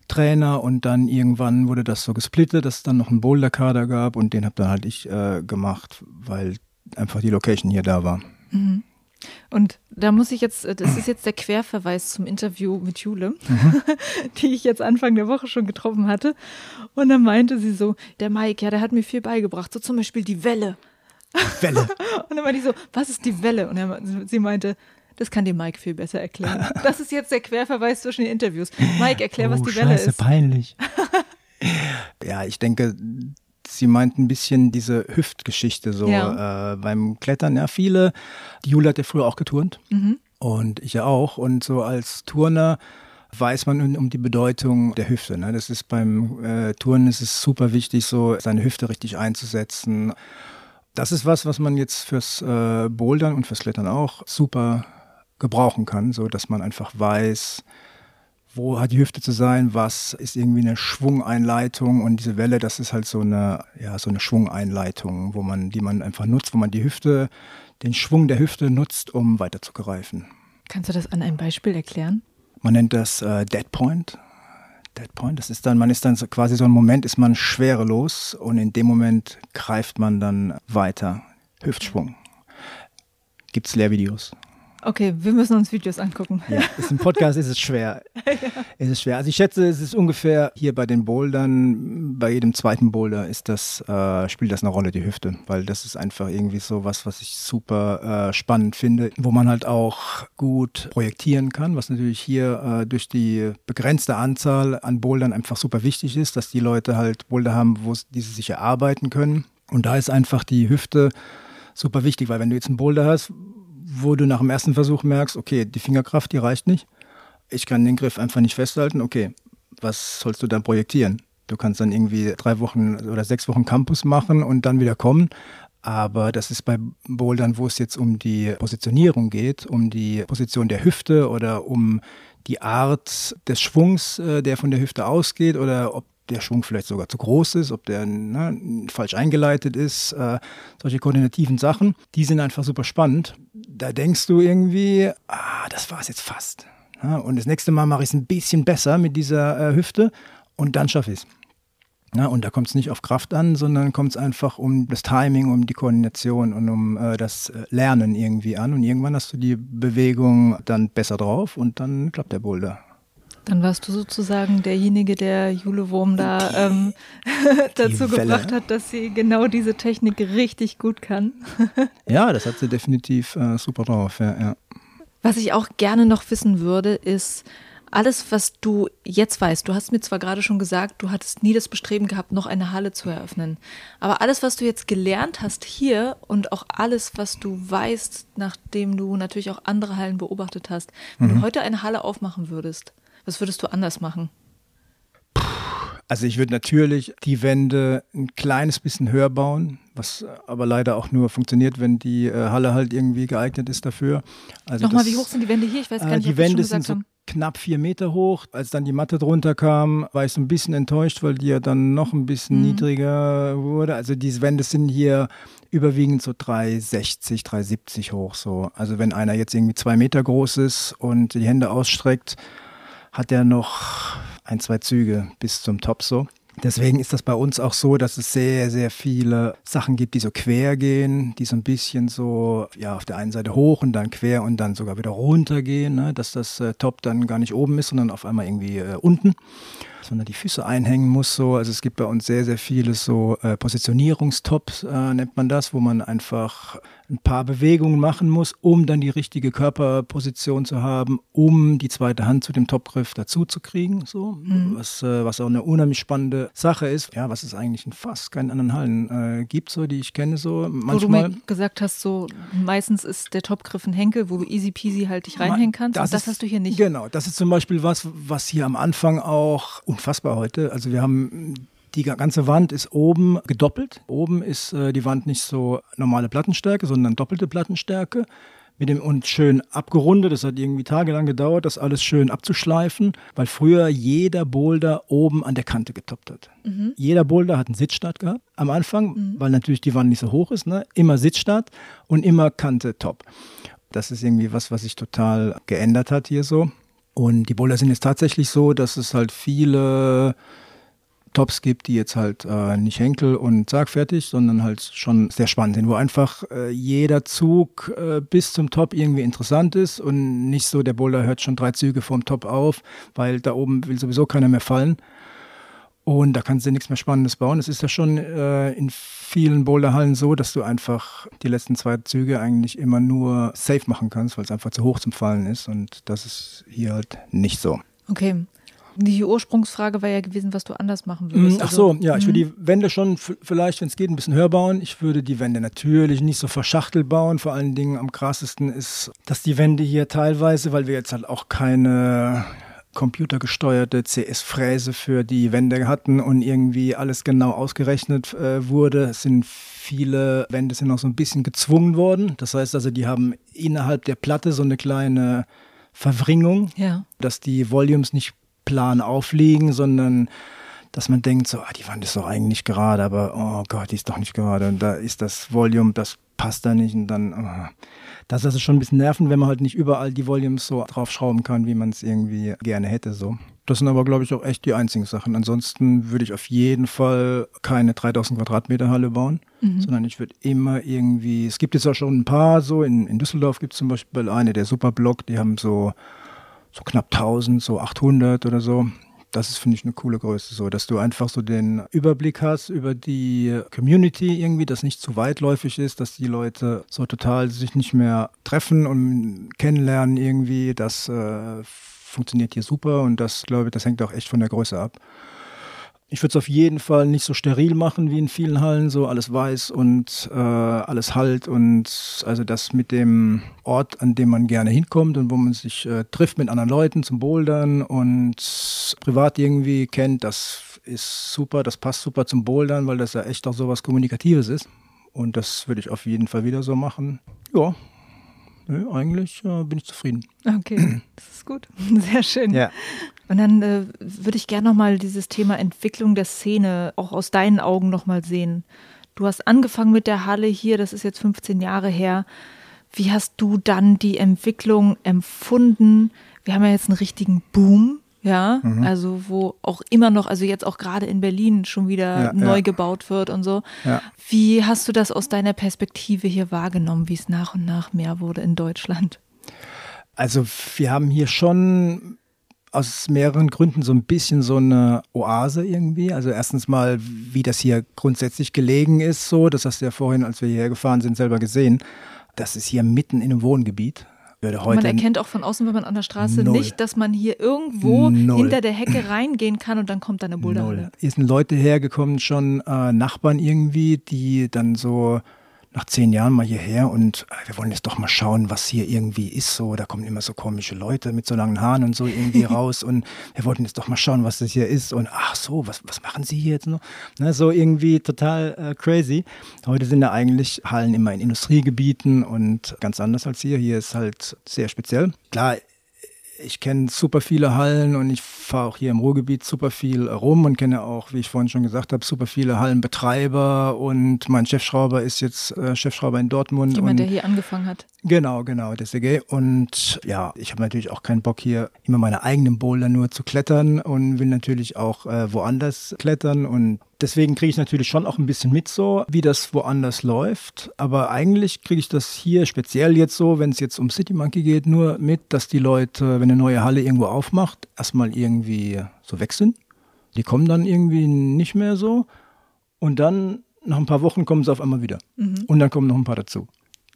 Trainer und dann irgendwann wurde das so gesplittet, dass es dann noch einen Boulder-Kader gab und den habe dann halt ich äh, gemacht, weil einfach die Location hier da war. Mhm. Und da muss ich jetzt, äh, das ist jetzt der Querverweis zum Interview mit Jule, mhm. die ich jetzt Anfang der Woche schon getroffen hatte. Und dann meinte sie so, der Mike, ja, der hat mir viel beigebracht, so zum Beispiel die Welle. Welle. Und dann meinte ich so, was ist die Welle? Und er, sie meinte, das kann dir Mike viel besser erklären. Das ist jetzt der Querverweis zwischen den Interviews. Mike, erklär, oh, was die Welle ist. peinlich. ja, ich denke, Sie meint ein bisschen diese Hüftgeschichte so ja. äh, beim Klettern. Ja, viele. Die Jule hat ja früher auch geturnt mhm. und ich ja auch. Und so als Turner weiß man um die Bedeutung der Hüfte. Ne? Das ist beim äh, Turnen ist es super wichtig, so seine Hüfte richtig einzusetzen. Das ist was, was man jetzt fürs äh, Bouldern und fürs Klettern auch super gebrauchen kann, so dass man einfach weiß, wo hat die Hüfte zu sein, was ist irgendwie eine Schwungeinleitung und diese Welle, das ist halt so eine, ja, so eine Schwungeinleitung, wo man, die man einfach nutzt, wo man die Hüfte, den Schwung der Hüfte nutzt, um weiterzugreifen. Kannst du das an einem Beispiel erklären? Man nennt das äh, Dead Point. Dead Point, das ist dann, man ist dann so, quasi so ein Moment, ist man schwerelos und in dem Moment greift man dann weiter. Hüftschwung. Gibt es Lehrvideos. Okay, wir müssen uns Videos angucken. Ja, ist im Podcast ist es schwer. ja. Es ist schwer. Also ich schätze, es ist ungefähr hier bei den Bouldern, bei jedem zweiten Boulder ist das, äh, spielt das eine Rolle, die Hüfte. Weil das ist einfach irgendwie so was, was ich super äh, spannend finde, wo man halt auch gut projektieren kann, was natürlich hier äh, durch die begrenzte Anzahl an Bouldern einfach super wichtig ist, dass die Leute halt Boulder haben, wo sie sich erarbeiten können. Und da ist einfach die Hüfte super wichtig, weil wenn du jetzt einen Boulder hast, wo du nach dem ersten Versuch merkst, okay, die Fingerkraft, die reicht nicht. Ich kann den Griff einfach nicht festhalten. Okay, was sollst du dann projektieren? Du kannst dann irgendwie drei Wochen oder sechs Wochen Campus machen und dann wieder kommen. Aber das ist bei Bouldern, wo es jetzt um die Positionierung geht, um die Position der Hüfte oder um die Art des Schwungs, äh, der von der Hüfte ausgeht oder ob der Schwung vielleicht sogar zu groß ist, ob der ne, falsch eingeleitet ist, äh, solche koordinativen Sachen, die sind einfach super spannend. Da denkst du irgendwie, ah, das war es jetzt fast. Ja, und das nächste Mal mache ich es ein bisschen besser mit dieser äh, Hüfte und dann schaffe ich es. Ja, und da kommt es nicht auf Kraft an, sondern kommt es einfach um das Timing, um die Koordination und um äh, das äh, Lernen irgendwie an. Und irgendwann hast du die Bewegung dann besser drauf und dann klappt der Boulder. Dann warst du sozusagen derjenige, der Jule Wurm da ähm, dazu gebracht hat, dass sie genau diese Technik richtig gut kann. ja, das hat sie definitiv äh, super drauf. Ja, ja. Was ich auch gerne noch wissen würde, ist alles, was du jetzt weißt. Du hast mir zwar gerade schon gesagt, du hattest nie das Bestreben gehabt, noch eine Halle zu eröffnen. Aber alles, was du jetzt gelernt hast hier und auch alles, was du weißt, nachdem du natürlich auch andere Hallen beobachtet hast, wenn mhm. du heute eine Halle aufmachen würdest, was würdest du anders machen? Also ich würde natürlich die Wände ein kleines bisschen höher bauen, was aber leider auch nur funktioniert, wenn die äh, Halle halt irgendwie geeignet ist dafür. Also Nochmal, das, wie hoch sind die Wände hier? Ich weiß gar äh, nicht, äh, die Wände sind so knapp vier Meter hoch. Als dann die Matte drunter kam, war ich so ein bisschen enttäuscht, weil die ja dann noch ein bisschen mhm. niedriger wurde. Also diese Wände sind hier überwiegend so 360, 370 hoch so. Also wenn einer jetzt irgendwie zwei Meter groß ist und die Hände ausstreckt, hat er noch ein, zwei Züge bis zum Top so. Deswegen ist das bei uns auch so, dass es sehr, sehr viele Sachen gibt, die so quer gehen, die so ein bisschen so, ja, auf der einen Seite hoch und dann quer und dann sogar wieder runter gehen, ne? dass das äh, Top dann gar nicht oben ist, sondern auf einmal irgendwie äh, unten. sondern die Füße einhängen muss. So. Also es gibt bei uns sehr, sehr viele so äh, Positionierungstops, äh, nennt man das, wo man einfach ein paar Bewegungen machen muss, um dann die richtige Körperposition zu haben, um die zweite Hand zu dem Topgriff dazu zu kriegen. So. Mhm. Was, äh, was auch eine unheimlich spannende Sache ist. Ja, was es eigentlich in fast keinen anderen Hallen äh, gibt, so, die ich kenne. So. Manchmal, wo du mir gesagt hast, so meistens ist der Topgriff ein Henkel, wo du easy peasy halt dich reinhängen kannst. Das, und das ist, hast du hier nicht. Genau, das ist zum Beispiel was, was hier am Anfang auch unfassbar heute. Also wir haben die ganze Wand ist oben gedoppelt. Oben ist äh, die Wand nicht so normale Plattenstärke, sondern doppelte Plattenstärke. Mit dem und schön abgerundet. Das hat irgendwie tagelang gedauert, das alles schön abzuschleifen, weil früher jeder Boulder oben an der Kante getoppt hat. Mhm. Jeder Boulder hat einen Sitzstart gehabt am Anfang, mhm. weil natürlich die Wand nicht so hoch ist. Ne? Immer Sitzstart und immer Kante top. Das ist irgendwie was, was sich total geändert hat hier so. Und die Boulder sind jetzt tatsächlich so, dass es halt viele Tops gibt, die jetzt halt äh, nicht Henkel und Sag fertig, sondern halt schon sehr spannend sind, wo einfach äh, jeder Zug äh, bis zum Top irgendwie interessant ist und nicht so, der Boulder hört schon drei Züge vom Top auf, weil da oben will sowieso keiner mehr fallen. Und da kannst du nichts mehr Spannendes bauen. Es ist ja schon äh, in vielen Boulderhallen so, dass du einfach die letzten zwei Züge eigentlich immer nur safe machen kannst, weil es einfach zu hoch zum Fallen ist. Und das ist hier halt nicht so. Okay. Die Ursprungsfrage war ja gewesen, was du anders machen würdest. Ach so, also, ja, ich würde mhm. die Wände schon vielleicht, wenn es geht, ein bisschen höher bauen. Ich würde die Wände natürlich nicht so verschachtelt bauen. Vor allen Dingen am krassesten ist, dass die Wände hier teilweise, weil wir jetzt halt auch keine computergesteuerte CS-Fräse für die Wände hatten und irgendwie alles genau ausgerechnet äh, wurde. Es sind viele Wände sind auch so ein bisschen gezwungen worden. Das heißt also, die haben innerhalb der Platte so eine kleine Verwringung, ja. dass die Volumes nicht plan aufliegen, sondern dass man denkt, so, ah, die Wand ist doch eigentlich gerade, aber oh Gott, die ist doch nicht gerade. Und da ist das Volume, das passt da nicht. Und dann, oh. das ist schon ein bisschen nerven, wenn man halt nicht überall die Volumes so draufschrauben kann, wie man es irgendwie gerne hätte. So. Das sind aber, glaube ich, auch echt die einzigen Sachen. Ansonsten würde ich auf jeden Fall keine 3000 Quadratmeter Halle bauen, mhm. sondern ich würde immer irgendwie, es gibt jetzt auch schon ein paar so, in, in Düsseldorf gibt es zum Beispiel eine, der Superblock, die haben so so knapp 1000, so 800 oder so. Das ist, finde ich, eine coole Größe, so, dass du einfach so den Überblick hast über die Community irgendwie, dass nicht zu weitläufig ist, dass die Leute so total sich nicht mehr treffen und kennenlernen irgendwie. Das äh, funktioniert hier super und das, glaube ich, das hängt auch echt von der Größe ab. Ich würde es auf jeden Fall nicht so steril machen wie in vielen Hallen, so alles weiß und äh, alles halt und also das mit dem Ort, an dem man gerne hinkommt und wo man sich äh, trifft mit anderen Leuten zum Bouldern und privat irgendwie kennt, das ist super, das passt super zum Bouldern, weil das ja echt auch so was Kommunikatives ist. Und das würde ich auf jeden Fall wieder so machen. Ja, Nö, eigentlich äh, bin ich zufrieden. Okay, das ist gut. Sehr schön. Ja. Und dann äh, würde ich gerne nochmal dieses Thema Entwicklung der Szene auch aus deinen Augen nochmal sehen. Du hast angefangen mit der Halle hier, das ist jetzt 15 Jahre her. Wie hast du dann die Entwicklung empfunden? Wir haben ja jetzt einen richtigen Boom ja, mhm. also wo auch immer noch, also jetzt auch gerade in Berlin schon wieder ja, neu ja. gebaut wird und so. Ja. Wie hast du das aus deiner Perspektive hier wahrgenommen, wie es nach und nach mehr wurde in Deutschland? Also wir haben hier schon aus mehreren Gründen so ein bisschen so eine Oase irgendwie. Also erstens mal, wie das hier grundsätzlich gelegen ist, so, das hast du ja vorhin, als wir hierher gefahren sind, selber gesehen. Das ist hier mitten in einem Wohngebiet würde heute. Man erkennt auch von außen, wenn man an der Straße null. nicht, dass man hier irgendwo null. hinter der Hecke reingehen kann und dann kommt da eine Boulderhalle. Hier sind Leute hergekommen, schon äh, Nachbarn irgendwie, die dann so nach zehn Jahren mal hierher und äh, wir wollen jetzt doch mal schauen, was hier irgendwie ist. So, da kommen immer so komische Leute mit so langen Haaren und so irgendwie raus und wir wollten jetzt doch mal schauen, was das hier ist. Und ach so, was, was machen sie hier jetzt noch? Ne, so irgendwie total äh, crazy. Heute sind ja eigentlich Hallen immer in Industriegebieten und ganz anders als hier. Hier ist halt sehr speziell. Klar, ich kenne super viele Hallen und ich fahre auch hier im Ruhrgebiet super viel rum und kenne auch, wie ich vorhin schon gesagt habe, super viele Hallenbetreiber und mein Chefschrauber ist jetzt äh, Chefschrauber in Dortmund. Jemand, der hier angefangen hat. Genau, genau, deswegen. Und ja, ich habe natürlich auch keinen Bock hier immer meine eigenen Boulder nur zu klettern und will natürlich auch äh, woanders klettern und Deswegen kriege ich natürlich schon auch ein bisschen mit so, wie das woanders läuft. Aber eigentlich kriege ich das hier speziell jetzt so, wenn es jetzt um City Monkey geht, nur mit, dass die Leute, wenn eine neue Halle irgendwo aufmacht, erstmal irgendwie so weg sind. Die kommen dann irgendwie nicht mehr so. Und dann nach ein paar Wochen kommen sie auf einmal wieder. Mhm. Und dann kommen noch ein paar dazu.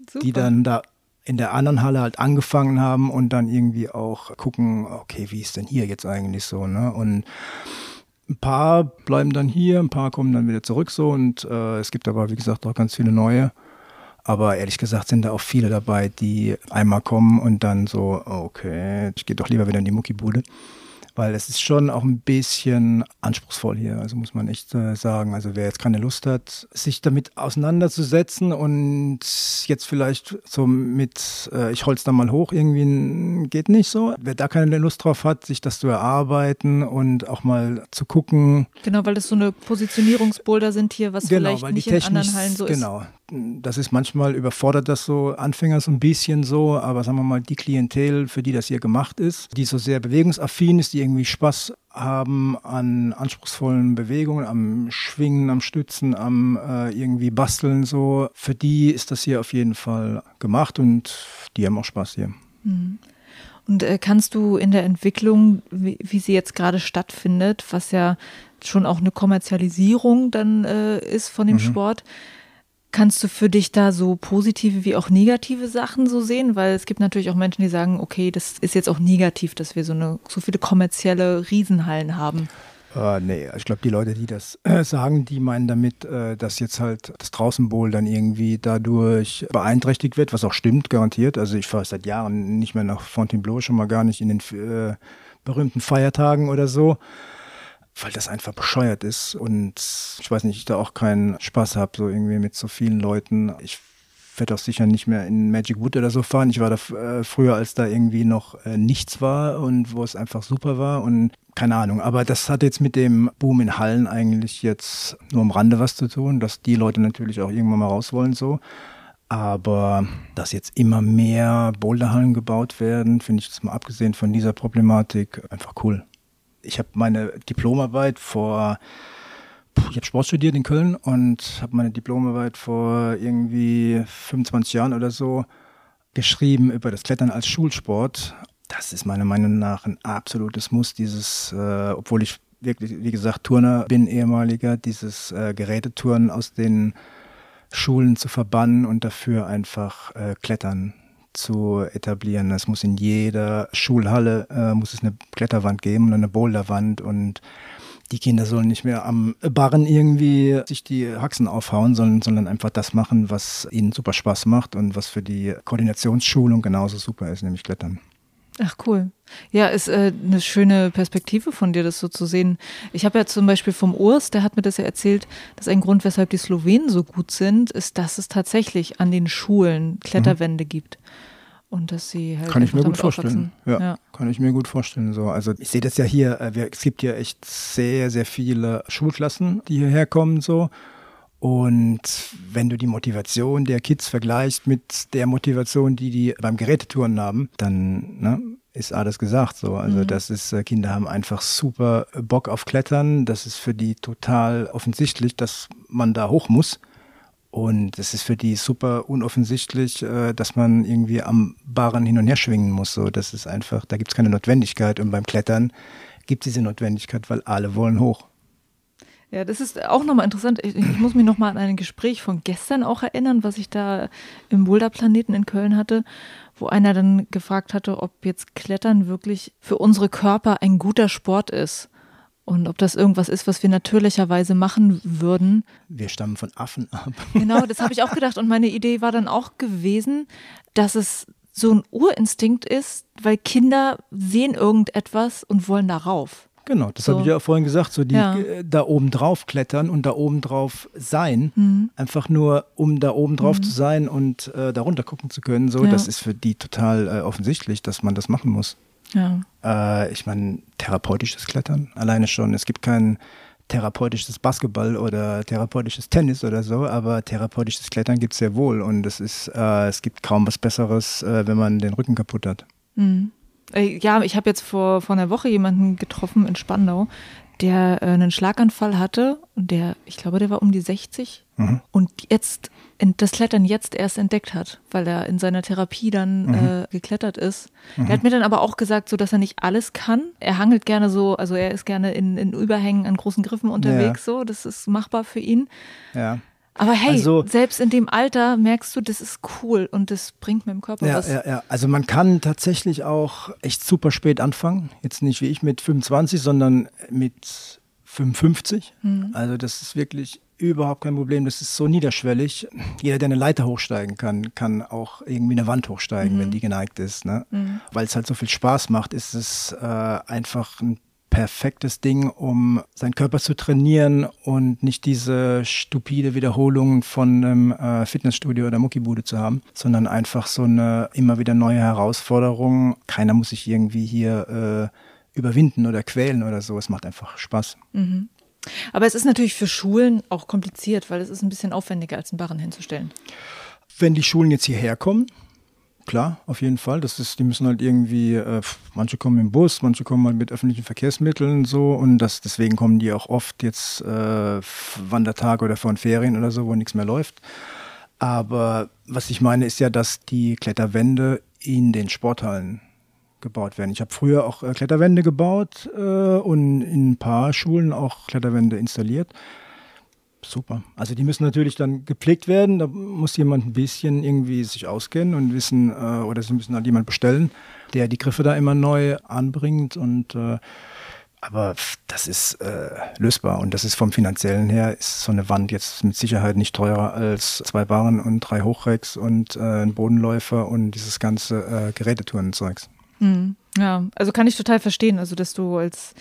Super. Die dann da in der anderen Halle halt angefangen haben und dann irgendwie auch gucken, okay, wie ist denn hier jetzt eigentlich so, ne? Und ein paar bleiben dann hier, ein paar kommen dann wieder zurück so und äh, es gibt aber, wie gesagt, auch ganz viele neue. Aber ehrlich gesagt sind da auch viele dabei, die einmal kommen und dann so, okay, ich gehe doch lieber wieder in die Muckibude weil es ist schon auch ein bisschen anspruchsvoll hier, also muss man echt äh, sagen. Also wer jetzt keine Lust hat, sich damit auseinanderzusetzen und jetzt vielleicht so mit, äh, ich hol's da mal hoch, irgendwie geht nicht so. Wer da keine Lust drauf hat, sich das zu erarbeiten und auch mal zu gucken. Genau, weil das so eine Positionierungsboulder sind hier, was genau, vielleicht nicht in anderen Hallen so genau, ist. Genau, das ist manchmal überfordert das so Anfänger so ein bisschen so, aber sagen wir mal, die Klientel, für die das hier gemacht ist, die so sehr bewegungsaffin ist, die irgendwie Spaß haben an anspruchsvollen Bewegungen, am Schwingen, am Stützen, am äh, irgendwie Basteln so. Für die ist das hier auf jeden Fall gemacht und die haben auch Spaß hier. Mhm. Und äh, kannst du in der Entwicklung, wie, wie, sie jetzt gerade stattfindet, was ja schon auch eine Kommerzialisierung dann äh, ist von dem mhm. Sport, Kannst du für dich da so positive wie auch negative Sachen so sehen? Weil es gibt natürlich auch Menschen, die sagen, okay, das ist jetzt auch negativ, dass wir so, eine, so viele kommerzielle Riesenhallen haben. Äh, nee, ich glaube, die Leute, die das äh, sagen, die meinen damit, äh, dass jetzt halt das Draußenbowl dann irgendwie dadurch beeinträchtigt wird, was auch stimmt, garantiert. Also ich fahre seit Jahren nicht mehr nach Fontainebleau, schon mal gar nicht in den äh, berühmten Feiertagen oder so weil das einfach bescheuert ist und ich weiß nicht, ich da auch keinen Spaß habe, so irgendwie mit so vielen Leuten. Ich werde auch sicher nicht mehr in Magic Wood oder so fahren. Ich war da äh, früher, als da irgendwie noch äh, nichts war und wo es einfach super war und keine Ahnung. Aber das hat jetzt mit dem Boom in Hallen eigentlich jetzt nur am Rande was zu tun, dass die Leute natürlich auch irgendwann mal raus wollen so. Aber dass jetzt immer mehr Boulderhallen gebaut werden, finde ich das mal abgesehen von dieser Problematik einfach cool ich habe meine Diplomarbeit vor, ich habe Sport studiert in Köln und habe meine Diplomarbeit vor irgendwie 25 Jahren oder so geschrieben über das Klettern als Schulsport. Das ist meiner Meinung nach ein absolutes Muss, dieses, äh, obwohl ich wirklich, wie gesagt, Turner bin, ehemaliger, dieses äh, Geräteturnen aus den Schulen zu verbannen und dafür einfach äh, Klettern zu etablieren. Es muss in jeder Schulhalle äh, muss es eine Kletterwand geben und eine Boulderwand und die Kinder sollen nicht mehr am Barren irgendwie sich die Haxen aufhauen, sondern, sondern einfach das machen, was ihnen super Spaß macht und was für die Koordinationsschulung genauso super ist, nämlich Klettern. Ach cool. Ja, ist äh, eine schöne Perspektive von dir, das so zu sehen. Ich habe ja zum Beispiel vom Urs, der hat mir das ja erzählt, dass ein Grund, weshalb die Slowenen so gut sind, ist, dass es tatsächlich an den Schulen Kletterwände mhm. gibt und dass sie halt kann ich mir gut vorstellen ja, ja, kann ich mir gut vorstellen so also ich sehe das ja hier äh, es gibt ja echt sehr sehr viele Schulklassen die hierher kommen so und wenn du die Motivation der Kids vergleichst mit der Motivation die die beim Gerätetouren haben dann ne, ist alles gesagt so also mhm. das ist äh, Kinder haben einfach super Bock auf Klettern das ist für die total offensichtlich dass man da hoch muss und es ist für die super unoffensichtlich, äh, dass man irgendwie am Barren hin und her schwingen muss. So, das ist einfach, da gibt es keine Notwendigkeit. Und beim Klettern gibt es diese Notwendigkeit, weil alle wollen hoch. Ja, das ist auch nochmal interessant. Ich, ich, muss mich nochmal an ein Gespräch von gestern auch erinnern, was ich da im Boulderplaneten in Köln hatte, wo einer dann gefragt hatte, ob jetzt Klettern wirklich für unsere Körper ein guter Sport ist. Und ob das irgendwas ist, was wir natürlicherweise machen würden. Wir stammen von Affen ab. Genau, das habe ich auch gedacht. Und meine Idee war dann auch gewesen, dass es so ein Urinstinkt ist, weil Kinder sehen irgendetwas und wollen darauf. Genau, das so. habe ich ja vorhin gesagt, so die ja. da oben drauf klettern und da oben drauf sein, mhm. einfach nur um da oben drauf mhm. zu sein und äh, da runter gucken zu können, so, ja. das ist für die total äh, offensichtlich, dass man das machen muss. Ja. Äh, ich meine, therapeutisches Klettern alleine schon. Es gibt kein therapeutisches Basketball oder therapeutisches Tennis oder so, aber therapeutisches Klettern gibt es sehr wohl und es ist, äh, es gibt kaum was Besseres, äh, wenn man den Rücken kaputt hat. Mhm. Äh, ja, ich habe jetzt vor, vor einer Woche jemanden getroffen in Spandau, der äh, einen Schlaganfall hatte und der, ich glaube, der war um die 60 mhm. und jetzt das Klettern jetzt erst entdeckt hat, weil er in seiner Therapie dann mhm. äh, geklettert ist. Mhm. Er hat mir dann aber auch gesagt, so dass er nicht alles kann. Er hangelt gerne so, also er ist gerne in, in Überhängen an großen Griffen unterwegs, ja. so. Das ist machbar für ihn. Ja. Aber hey, also, selbst in dem Alter merkst du, das ist cool und das bringt meinem Körper ja, was. Ja, ja, also man kann tatsächlich auch echt super spät anfangen. Jetzt nicht wie ich mit 25, sondern mit 55. Mhm. Also das ist wirklich überhaupt kein Problem. Das ist so niederschwellig. Jeder, der eine Leiter hochsteigen kann, kann auch irgendwie eine Wand hochsteigen, mhm. wenn die geneigt ist. Ne? Mhm. Weil es halt so viel Spaß macht, ist es äh, einfach ein perfektes Ding, um seinen Körper zu trainieren und nicht diese stupide Wiederholung von einem äh, Fitnessstudio oder Muckibude zu haben, sondern einfach so eine immer wieder neue Herausforderung. Keiner muss sich irgendwie hier äh, überwinden oder quälen oder so. Es macht einfach Spaß. Mhm. Aber es ist natürlich für Schulen auch kompliziert, weil es ist ein bisschen aufwendiger, als einen Barren hinzustellen. Wenn die Schulen jetzt hierher kommen, klar, auf jeden Fall. Das ist, die müssen halt irgendwie, äh, manche kommen im Bus, manche kommen halt mit öffentlichen Verkehrsmitteln so und das, deswegen kommen die auch oft jetzt äh, Wandertage oder von Ferien oder so, wo nichts mehr läuft. Aber was ich meine, ist ja, dass die Kletterwände in den Sporthallen gebaut werden. Ich habe früher auch äh, Kletterwände gebaut äh, und in ein paar Schulen auch Kletterwände installiert. Super. Also die müssen natürlich dann gepflegt werden. Da muss jemand ein bisschen irgendwie sich auskennen und wissen, äh, oder sie müssen halt jemand bestellen, der die Griffe da immer neu anbringt. Und äh, aber das ist äh, lösbar und das ist vom finanziellen her ist so eine Wand jetzt mit Sicherheit nicht teurer als zwei Barren und drei Hochrecks und äh, ein Bodenläufer und dieses ganze äh, Gerätetouren-Zeugs. Mhm. Ja, also kann ich total verstehen, also dass du als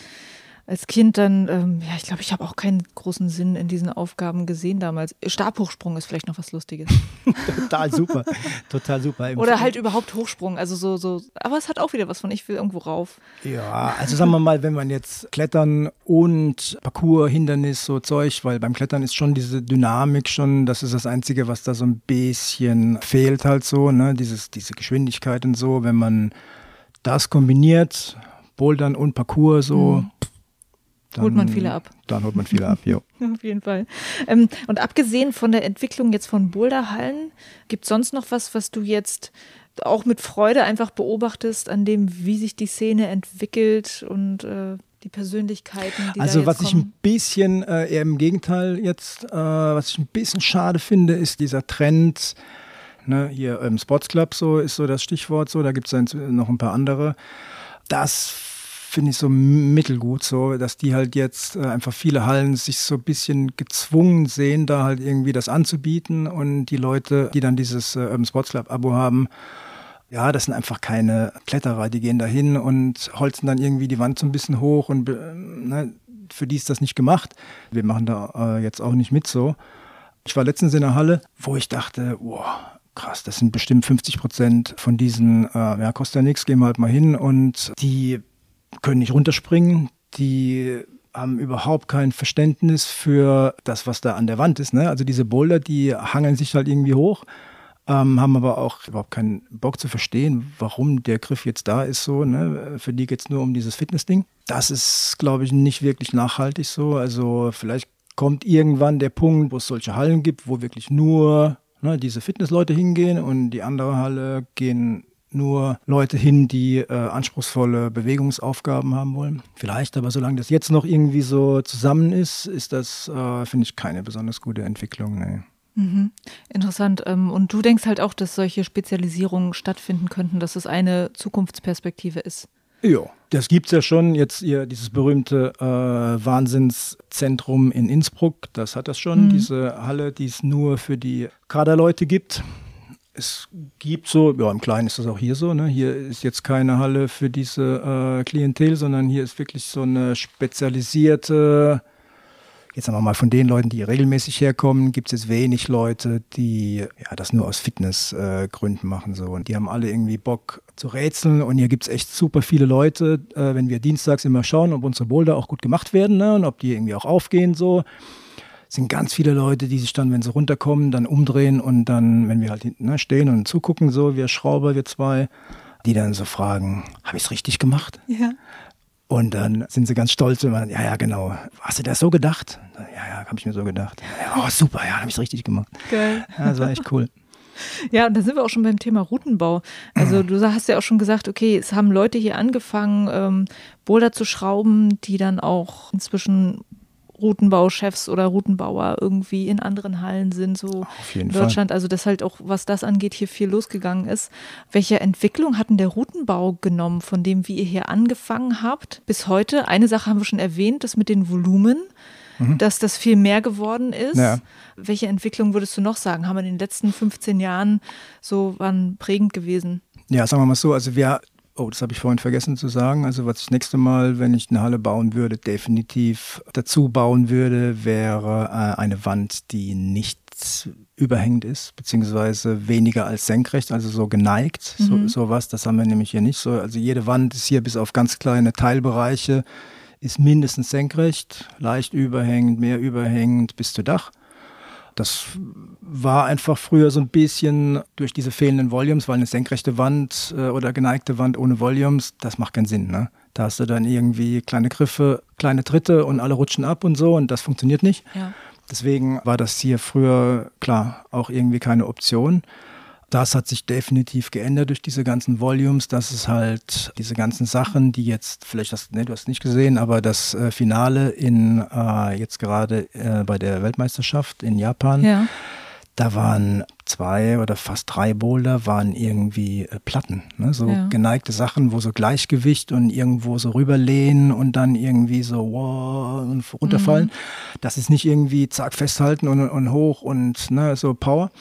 als Kind dann, ähm, ja, ich glaube, ich habe auch keinen großen Sinn in diesen Aufgaben gesehen damals. Stabhochsprung ist vielleicht noch was Lustiges. total super, total super. Oder halt überhaupt Hochsprung, also so, so, aber es hat auch wieder was von, ich will irgendwo rauf. Ja, also sagen wir mal, wenn man jetzt Klettern und Parcours, Hindernis, so Zeug, weil beim Klettern ist schon diese Dynamik schon, das ist das Einzige, was da so ein bisschen fehlt halt so, ne, Dieses, diese Geschwindigkeit und so, wenn man das kombiniert, Bouldern und Parcours so, mhm dann, holt man viele ab. Dann holt man viele ab, ja. Auf jeden Fall. Ähm, und abgesehen von der Entwicklung jetzt von Boulderhallen, gibt es sonst noch was, was du jetzt auch mit Freude einfach beobachtest, an dem, wie sich die Szene entwickelt und äh, die Persönlichkeiten, die Also was kommen? ich ein bisschen, äh, eher im Gegenteil jetzt, äh, was ich ein bisschen schade finde, ist dieser Trend, ne, hier im Sports Club so ist so das Stichwort so, da gibt es noch ein paar andere. Das finde ich so mittelgut, so, dass die halt jetzt äh, einfach viele Hallen sich so ein bisschen gezwungen sehen, da halt irgendwie das anzubieten und die Leute, die dann dieses äh, Urban Sports Club Abo haben, ja, das sind einfach keine Kletterer, die gehen da hin und holzen dann irgendwie die Wand so ein bisschen hoch und äh, ne, für die ist das nicht gemacht. Wir machen da äh, jetzt auch nicht mit so. Ich war letztens in der Halle, wo ich dachte, wow, krass, das sind bestimmt 50 Prozent von diesen, äh, ja, kostet ja nichts, gehen wir halt mal hin und die können nicht runterspringen, die haben überhaupt kein Verständnis für das, was da an der Wand ist. Ne? Also diese Boulder, die hangeln sich halt irgendwie hoch, ähm, haben aber auch überhaupt keinen Bock zu verstehen, warum der Griff jetzt da ist so. Ne? Für die geht es nur um dieses Fitnessding. Das ist, glaube ich, nicht wirklich nachhaltig so. Also vielleicht kommt irgendwann der Punkt, wo es solche Hallen gibt, wo wirklich nur ne, diese Fitnessleute hingehen und die andere Halle gehen nur Leute hin, die äh, anspruchsvolle Bewegungsaufgaben haben wollen. Vielleicht, aber solange das jetzt noch irgendwie so zusammen ist, ist das, äh, finde ich, keine besonders gute Entwicklung. Nee. Mhm. Interessant. Ähm, und du denkst halt auch, dass solche Spezialisierungen stattfinden könnten, dass es eine Zukunftsperspektive ist. Ja, das gibt es ja schon. Jetzt hier dieses berühmte äh, Wahnsinnszentrum in Innsbruck, das hat das schon, mhm. diese Halle, die es nur für die Kaderleute gibt es gibt so, ja, im Kleinen ist das auch hier so, ne? hier ist jetzt keine Halle für diese äh, Klientel, sondern hier ist wirklich so eine spezialisierte, jetzt sagen wir mal von den Leuten, die regelmäßig herkommen, gibt es jetzt wenig Leute, die ja, das nur aus Fitnessgründen äh, machen. So. Und die haben alle irgendwie Bock zu rätseln und hier gibt es echt super viele Leute, äh, wenn wir dienstags immer schauen, ob unsere Boulder auch gut gemacht werden ne? und ob die irgendwie auch aufgehen so sind ganz viele Leute, die sich dann, wenn sie runterkommen, dann umdrehen und dann, wenn wir halt ne, stehen und zugucken, so, wir Schrauber, wir zwei, die dann so fragen, habe ich es richtig gemacht? Ja. Und dann sind sie ganz stolz und man, ja, ja, genau. Hast du das so gedacht? Ja, ja, habe ich mir so gedacht. Ja, oh, super, ja, habe ich richtig gemacht. Geil. Ja, das war echt cool. Ja, und da sind wir auch schon beim Thema Routenbau. Also du hast ja auch schon gesagt, okay, es haben Leute hier angefangen, ähm, Boulder zu schrauben, die dann auch inzwischen Routenbauchefs oder Routenbauer irgendwie in anderen Hallen sind, so in Deutschland. Fall. Also dass halt auch, was das angeht, hier viel losgegangen ist. Welche Entwicklung hat denn der Routenbau genommen, von dem, wie ihr hier angefangen habt, bis heute? Eine Sache haben wir schon erwähnt, das mit den Volumen. Mhm. dass das viel mehr geworden ist. Ja. Welche Entwicklung würdest du noch sagen? Haben wir in den letzten 15 Jahren so waren prägend gewesen? Ja, sagen wir mal so, also wir Oh, das habe ich vorhin vergessen zu sagen. Also was ich das nächste Mal, wenn ich eine Halle bauen würde, definitiv dazu bauen würde, wäre äh, eine Wand, die nicht überhängend ist, beziehungsweise weniger als senkrecht, also so geneigt, mhm. so sowas. Das haben wir nämlich hier nicht so. Also jede Wand ist hier bis auf ganz kleine Teilbereiche ist mindestens senkrecht, leicht überhängend, mehr überhängend bis zu Dach. Das war einfach früher so ein bisschen durch diese fehlenden Volumes, weil eine senkrechte Wand äh, oder geneigte Wand ohne Volumes, das macht keinen Sinn. Ne? Da hast du dann irgendwie kleine Griffe, kleine Tritte und alle rutschen ab und so und das funktioniert nicht. Ja. Deswegen war das hier früher klar auch irgendwie keine Option. Das hat sich definitiv geändert durch diese ganzen Volumes. Das ist halt diese ganzen Sachen, die jetzt, vielleicht hast ne, du hast nicht gesehen, aber das äh, Finale in äh, jetzt gerade äh, bei der Weltmeisterschaft in Japan. Ja. Da waren zwei oder fast drei Boulder waren irgendwie äh, Platten, ne? so ja. geneigte Sachen, wo so Gleichgewicht und irgendwo so rüberlehnen und dann irgendwie so wow, und runterfallen. Mhm. Das ist nicht irgendwie zack festhalten und, und hoch und ne, so Power,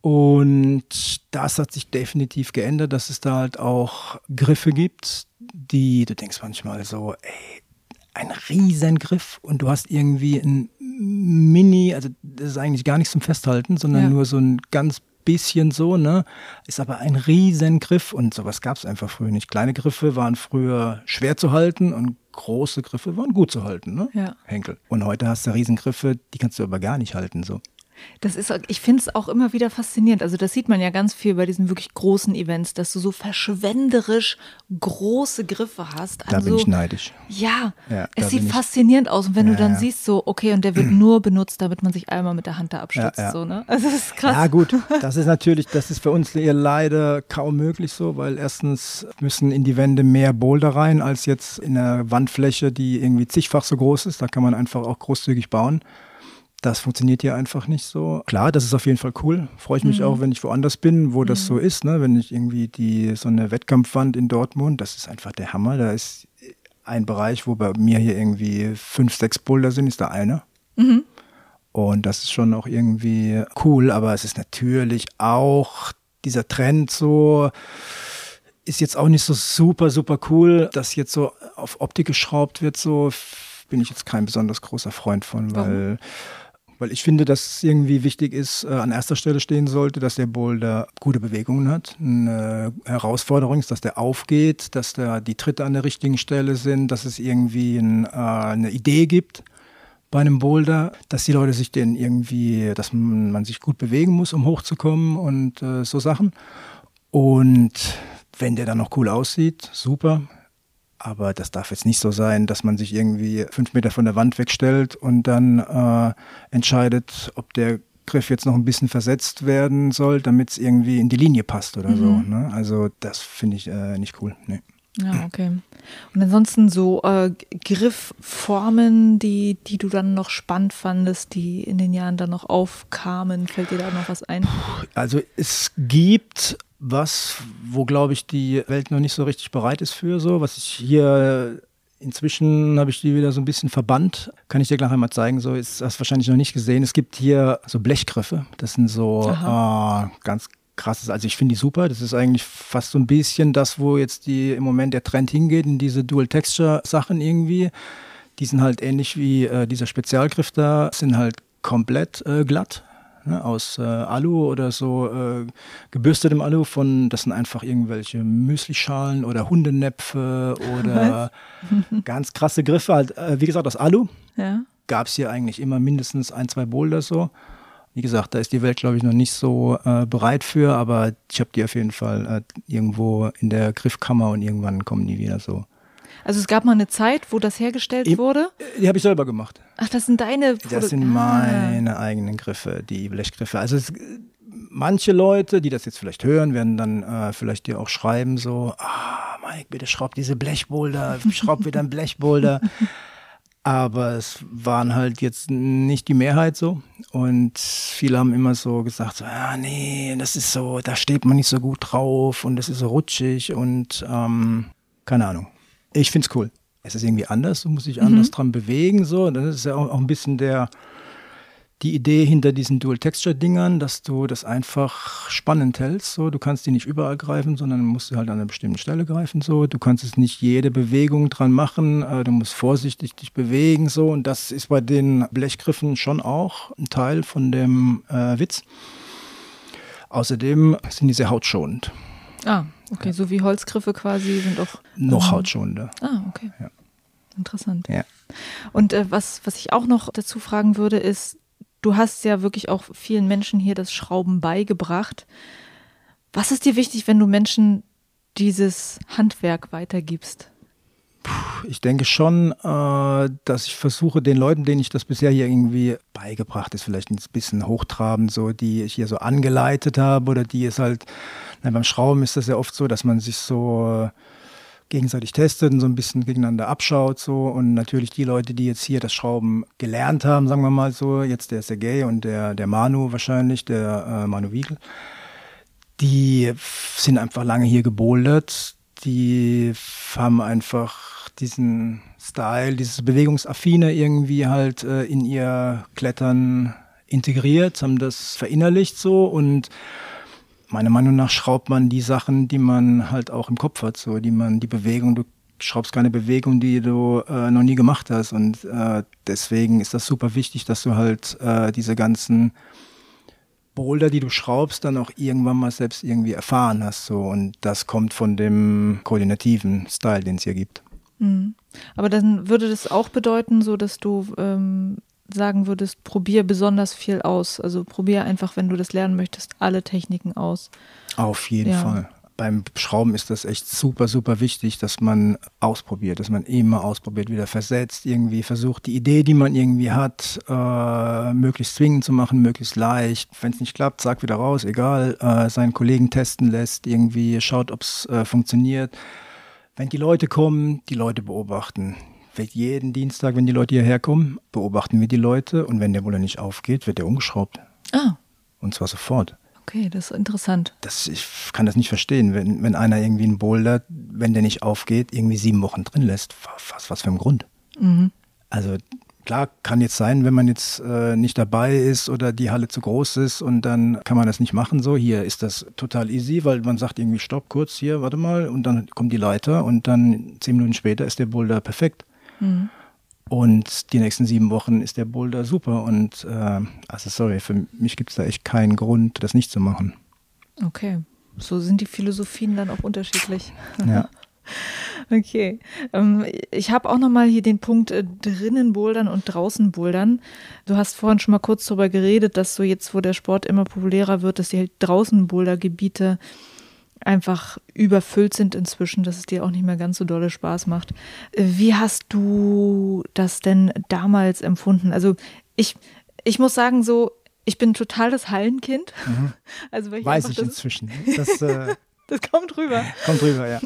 und das hat sich definitiv geändert, dass es da halt auch Griffe gibt, die, du denkst manchmal so, ey, ein Riesengriff und du hast irgendwie ein Mini, also das ist eigentlich gar nichts zum Festhalten, sondern ja. nur so ein ganz bisschen so, ne? Ist aber ein Riesengriff und sowas gab es einfach früher nicht. Kleine Griffe waren früher schwer zu halten und große Griffe waren gut zu halten, ne? Ja. Henkel. Und heute hast du Riesengriffe, die kannst du aber gar nicht halten, so. Das ist, ich finde es auch immer wieder faszinierend. Also das sieht man ja ganz viel bei diesen wirklich großen Events, dass du so verschwenderisch große Griffe hast. Also, da bin also ich neidisch. Ja, ja es sieht faszinierend aus. Und wenn ja, du dann ja. siehst, so, okay, und der wird nur benutzt, damit man sich einmal mit der Hand da abstützt. So, ne? Also das ist krass. Ja gut, das ist natürlich, das ist für uns eher leider kaum möglich so, weil erstens müssen in die Wände mehr Boulder rein, als jetzt in einer Wandfläche, die irgendwie zigfach so groß ist. Da kann man einfach auch großzügig bauen. Das funktioniert hier einfach nicht so. Klar, das ist auf jeden Fall cool. Freue ich mich mhm. auch, wenn ich woanders bin, wo mhm. das so ist. Ne? Wenn ich irgendwie die so eine Wettkampfwand in Dortmund, das ist einfach der Hammer. Da ist ein Bereich, wo bei mir hier irgendwie fünf, sechs Boulder sind, ist da einer. Mhm. Und das ist schon auch irgendwie cool, aber es ist natürlich auch dieser Trend so, ist jetzt auch nicht so super, super cool, dass jetzt so auf Optik geschraubt wird, so bin ich jetzt kein besonders großer Freund von, weil Warum? Weil ich finde, dass es irgendwie wichtig ist, äh, an erster Stelle stehen sollte, dass der Boulder gute Bewegungen hat. Eine Herausforderung ist, dass der aufgeht, dass da die Tritte an der richtigen Stelle sind, dass es irgendwie ein, äh, eine Idee gibt bei einem Boulder, dass die Leute sich den irgendwie, dass man, man sich gut bewegen muss, um hochzukommen und äh, so Sachen. Und wenn der dann noch cool aussieht, super. Aber das darf jetzt nicht so sein, dass man sich irgendwie fünf Meter von der Wand wegstellt und dann äh, entscheidet, ob der Griff jetzt noch ein bisschen versetzt werden soll, damit es irgendwie in die Linie passt oder mhm. so. Ne? Also das finde ich äh, nicht cool. Nee. Ja, okay. Und ansonsten so äh, Griffformen, die, die du dann noch spannend fandest, die in den Jahren dann noch aufkamen, fällt dir da noch was ein? Also es gibt was, wo glaube ich die Welt noch nicht so richtig bereit ist für so, was ich hier Inzwischen habe ich die wieder so ein bisschen verbannt. Kann ich dir gleich einmal zeigen. So ist das wahrscheinlich noch nicht gesehen. Es gibt hier so Blechgriffe. Das sind so äh, ganz krasses. Also ich finde die super. Das ist eigentlich fast so ein bisschen das, wo jetzt die im Moment der Trend hingeht in diese Dual Texture Sachen irgendwie. Die sind halt ähnlich wie äh, dieser Spezialgriff da, sind halt komplett äh, glatt ne, aus äh, Alu oder so äh, gebürstetem Alu von, das sind einfach irgendwelche Müslischalen oder Hundenäpfe oder ganz krasse Griffe, halt, äh, wie gesagt, aus Alu. Ja. Gab es hier eigentlich immer mindestens ein, zwei Boulder so. Wie gesagt, da ist die Welt, glaube ich, noch nicht so äh, bereit für, aber ich habe die auf jeden Fall äh, irgendwo in der Griffkammer und irgendwann kommen die wieder so. Also es gab mal eine Zeit, wo das hergestellt Im- wurde. Die habe ich selber gemacht. Ach, das sind deine. Das sind Ah. meine eigenen Griffe, die Blechgriffe. Also es, manche Leute, die das jetzt vielleicht hören, werden dann äh, vielleicht dir auch schreiben so, ah, Mike, bitte schraub diese Blechboulder, schraub wieder ein Blechboulder. Aber es waren halt jetzt nicht die Mehrheit so. Und viele haben immer so gesagt, so, ah, nee, das ist so, da steht man nicht so gut drauf und das ist so rutschig und ähm, keine Ahnung. Ich find's cool. Es ist irgendwie anders, du musst dich anders dran bewegen. So. Das ist ja auch, auch ein bisschen der, die Idee hinter diesen Dual-Texture-Dingern, dass du das einfach spannend hältst. So. Du kannst die nicht überall greifen, sondern musst du halt an einer bestimmten Stelle greifen. So. Du kannst es nicht jede Bewegung dran machen. Äh, du musst vorsichtig dich bewegen. So. Und das ist bei den Blechgriffen schon auch ein Teil von dem äh, Witz. Außerdem sind die sehr hautschonend. Ah, okay, so wie Holzgriffe quasi sind auch. Noch ähm, hautschonender. Ah, okay. Ja. Interessant. Ja. Und äh, was, was ich auch noch dazu fragen würde, ist, du hast ja wirklich auch vielen Menschen hier das Schrauben beigebracht. Was ist dir wichtig, wenn du Menschen dieses Handwerk weitergibst? Ich denke schon, äh, dass ich versuche, den Leuten, denen ich das bisher hier irgendwie beigebracht ist, vielleicht ein bisschen hochtrabend, so, die ich hier so angeleitet habe oder die es halt, na, beim Schrauben ist das ja oft so, dass man sich so äh, gegenseitig testet und so ein bisschen gegeneinander abschaut, so. Und natürlich die Leute, die jetzt hier das Schrauben gelernt haben, sagen wir mal so, jetzt der Sergei und der, der Manu wahrscheinlich, der äh, Manu Wiegel, die sind einfach lange hier gebouldert. Die haben einfach diesen Style, dieses Bewegungsaffine irgendwie halt äh, in ihr Klettern integriert, haben das verinnerlicht so und meiner Meinung nach schraubt man die Sachen, die man halt auch im Kopf hat, so die man die Bewegung, du schraubst keine Bewegung, die du äh, noch nie gemacht hast und äh, deswegen ist das super wichtig, dass du halt äh, diese ganzen Boulder, die du schraubst, dann auch irgendwann mal selbst irgendwie erfahren hast. So. Und das kommt von dem koordinativen Style, den es hier gibt. Mhm. Aber dann würde das auch bedeuten, so dass du ähm, sagen würdest, probier besonders viel aus. Also probier einfach, wenn du das lernen möchtest, alle Techniken aus. Auf jeden Ja. Fall. Beim Schrauben ist das echt super, super wichtig, dass man ausprobiert, dass man immer ausprobiert, wieder versetzt, irgendwie versucht, die Idee, die man irgendwie hat, äh, möglichst zwingend zu machen, möglichst leicht. Wenn es nicht klappt, sag wieder raus, egal, äh, seinen Kollegen testen lässt, irgendwie schaut, ob es äh, funktioniert. Wenn die Leute kommen, die Leute beobachten. Wird Jeden Dienstag, wenn die Leute hierher kommen, beobachten wir die Leute und wenn der Boulder nicht aufgeht, wird der umgeschraubt. Ah, Und zwar sofort. okay, das ist interessant. Das, ich kann das nicht verstehen, wenn, wenn einer irgendwie einen Boulder, wenn der nicht aufgeht, irgendwie sieben Wochen drin lässt. Was, was für ein Grund? Mhm. Also klar, kann jetzt sein, wenn man jetzt äh, nicht dabei ist oder die Halle zu groß ist und dann kann man das nicht machen. So, hier ist das total easy, weil man sagt irgendwie Stopp, kurz hier, warte mal, und dann kommt die Leiter und dann zehn Minuten später ist der Boulder perfekt. Mhm. Und die nächsten sieben Wochen ist der Boulder super. Und äh, also sorry, für mich gibt es da echt keinen Grund, das nicht zu machen. Okay. So sind die Philosophien dann auch unterschiedlich. Ja. Okay. Ähm, ich habe auch nochmal hier den Punkt äh, drinnen bouldern und draußen bouldern. Du hast vorhin schon mal kurz darüber geredet, dass so jetzt, wo der Sport immer populärer wird, dass die halt draußen Bouldergebiete einfach überfüllt sind inzwischen, dass es dir auch nicht mehr ganz so dolle Spaß macht. Wie hast du das denn damals empfunden? Also ich, ich muss sagen, so, ich bin total das Hallenkind. Also weil ich Mhm. Weiß ich das, inzwischen. Das äh, das kommt rüber. kommt rüber, ja.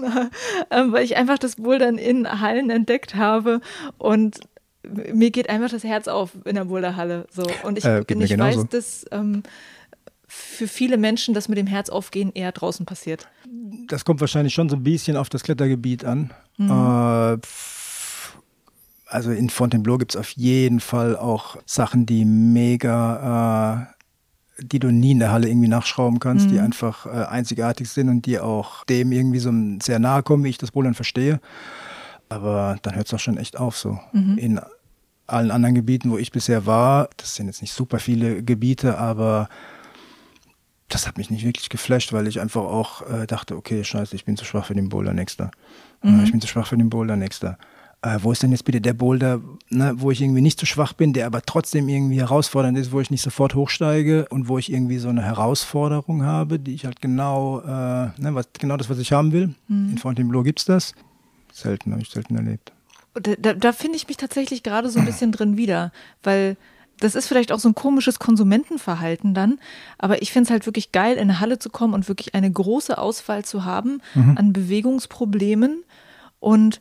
ähm, weil ich einfach das Bouldern in Hallen entdeckt habe und mir geht einfach das Herz auf in der Boulderhalle. So. Und ich, Äh, und ich weiß, dass ähm, für viele Menschen das mit dem Herz aufgehen eher draußen passiert. Das kommt wahrscheinlich schon so ein bisschen auf das Klettergebiet an. Mhm. Äh, also in Fontainebleau gibt es auf jeden Fall auch Sachen, die mega, äh, die du nie in der Halle irgendwie nachschrauben kannst, Mhm. die einfach äh, einzigartig sind und die auch dem irgendwie so sehr nahe kommen, wie ich das Bouldern verstehe. Aber dann hört es auch schon echt auf so. Mhm. In allen anderen Gebieten, wo ich bisher war, das sind jetzt nicht super viele Gebiete, aber das hat mich nicht wirklich geflasht, weil ich einfach auch äh, dachte, okay, scheiße, ich bin zu schwach für den Boulder, nächster. Äh, ich bin zu schwach für den Boulder, nächster. Äh, wo ist denn jetzt bitte der Boulder, ne, wo ich irgendwie nicht zu schwach bin, der aber trotzdem irgendwie herausfordernd ist, wo ich nicht sofort hochsteige und wo ich irgendwie so eine Herausforderung habe, die ich halt genau, äh, ne, was, genau das, was ich haben will. In Fontainebleau gibt's das. selten, habe ich selten erlebt. Da, da, da finde ich mich tatsächlich gerade so ein bisschen drin wieder, weil das ist vielleicht auch so ein komisches Konsumentenverhalten dann, aber ich finde es halt wirklich geil, in eine Halle zu kommen und wirklich eine große Auswahl zu haben mhm. an Bewegungsproblemen und